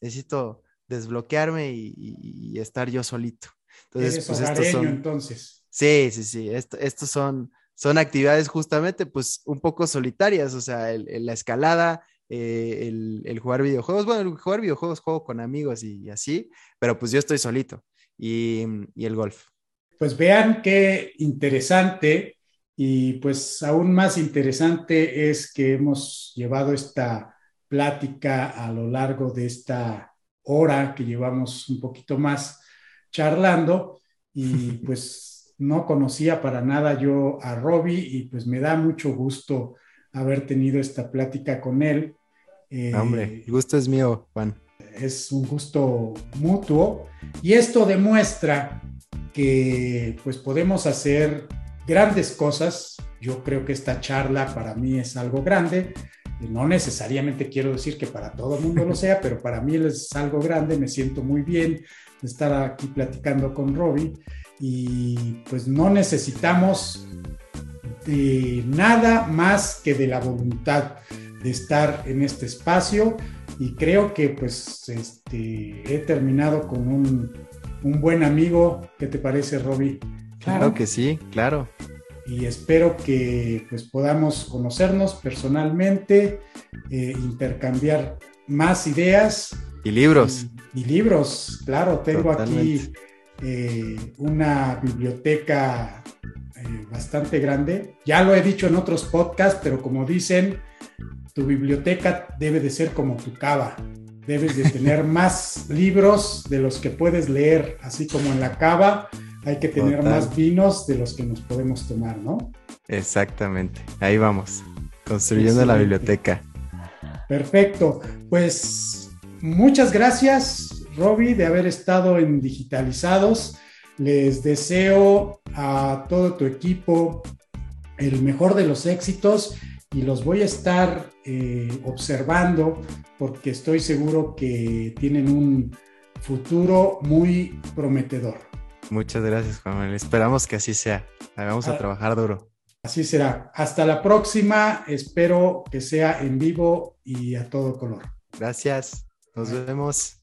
necesito desbloquearme y, estar yo solito. Entonces, pues estos son... entonces. Sí, sí, sí. estos son, son actividades justamente, pues, un poco solitarias, o sea, la escalada, eh, el, jugar videojuegos. Bueno, el jugar videojuegos juego con amigos y, así, pero pues yo estoy solito. Y, y el golf. Pues vean qué interesante y pues aún más interesante es que hemos llevado esta plática a lo largo de esta hora que llevamos un poquito más charlando y <laughs> pues no conocía para nada yo a Robbie y pues me da mucho gusto haber tenido esta plática con él. Eh, Hombre, el gusto es mío, Juan. Es un gusto mutuo y esto demuestra que pues podemos hacer grandes cosas. Yo creo que esta charla para mí es algo grande. No necesariamente quiero decir que para todo el mundo lo sea, pero para mí es algo grande. Me siento muy bien de estar aquí platicando con Robbie y pues no necesitamos de nada más que de la voluntad de estar en este espacio y creo que pues este, he terminado con un, un buen amigo. ¿Qué te parece, Robbie? Claro que sí, claro. Y espero que pues podamos conocernos personalmente, eh, intercambiar más ideas. Y libros. Y, libros, claro, tengo aquí eh, una biblioteca eh, bastante grande. Ya lo he dicho en otros podcasts, pero como dicen, tu biblioteca debe de ser como tu cava. Debes de tener <laughs> más libros de los que puedes leer, así como en la cava hay que tener más vinos de los que nos podemos tomar, ¿no? Exactamente, ahí vamos, construyendo la biblioteca. Perfecto, pues muchas gracias, Robbie, de haber estado en Digitalizados. Les deseo a todo tu equipo el mejor de los éxitos y los voy a estar eh, observando porque estoy seguro que tienen un futuro muy prometedor. Muchas gracias, Juan Manuel. Esperamos que así sea. Vamos a ah, trabajar duro. Así será. Hasta la próxima. Espero que sea en vivo y a todo color. Gracias. Nos vemos.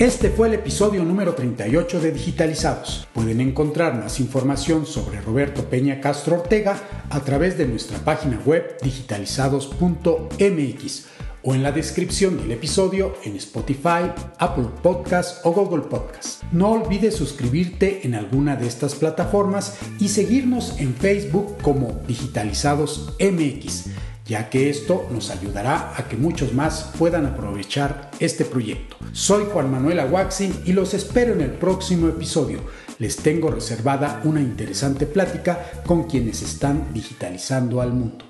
Este fue el episodio número 38 de Digitalizados. Pueden encontrar más información sobre Roberto Peña Castro Ortega a través de nuestra página web digitalizados.mx o en la descripción del episodio en Spotify, Apple Podcasts o Google Podcasts. No olvides suscribirte en alguna de estas plataformas y seguirnos en Facebook como Digitalizados MX ya que esto nos ayudará a que muchos más puedan aprovechar este proyecto. Soy Juan Manuel Aguaxin y los espero en el próximo episodio. Les tengo reservada una interesante plática con quienes están digitalizando al mundo.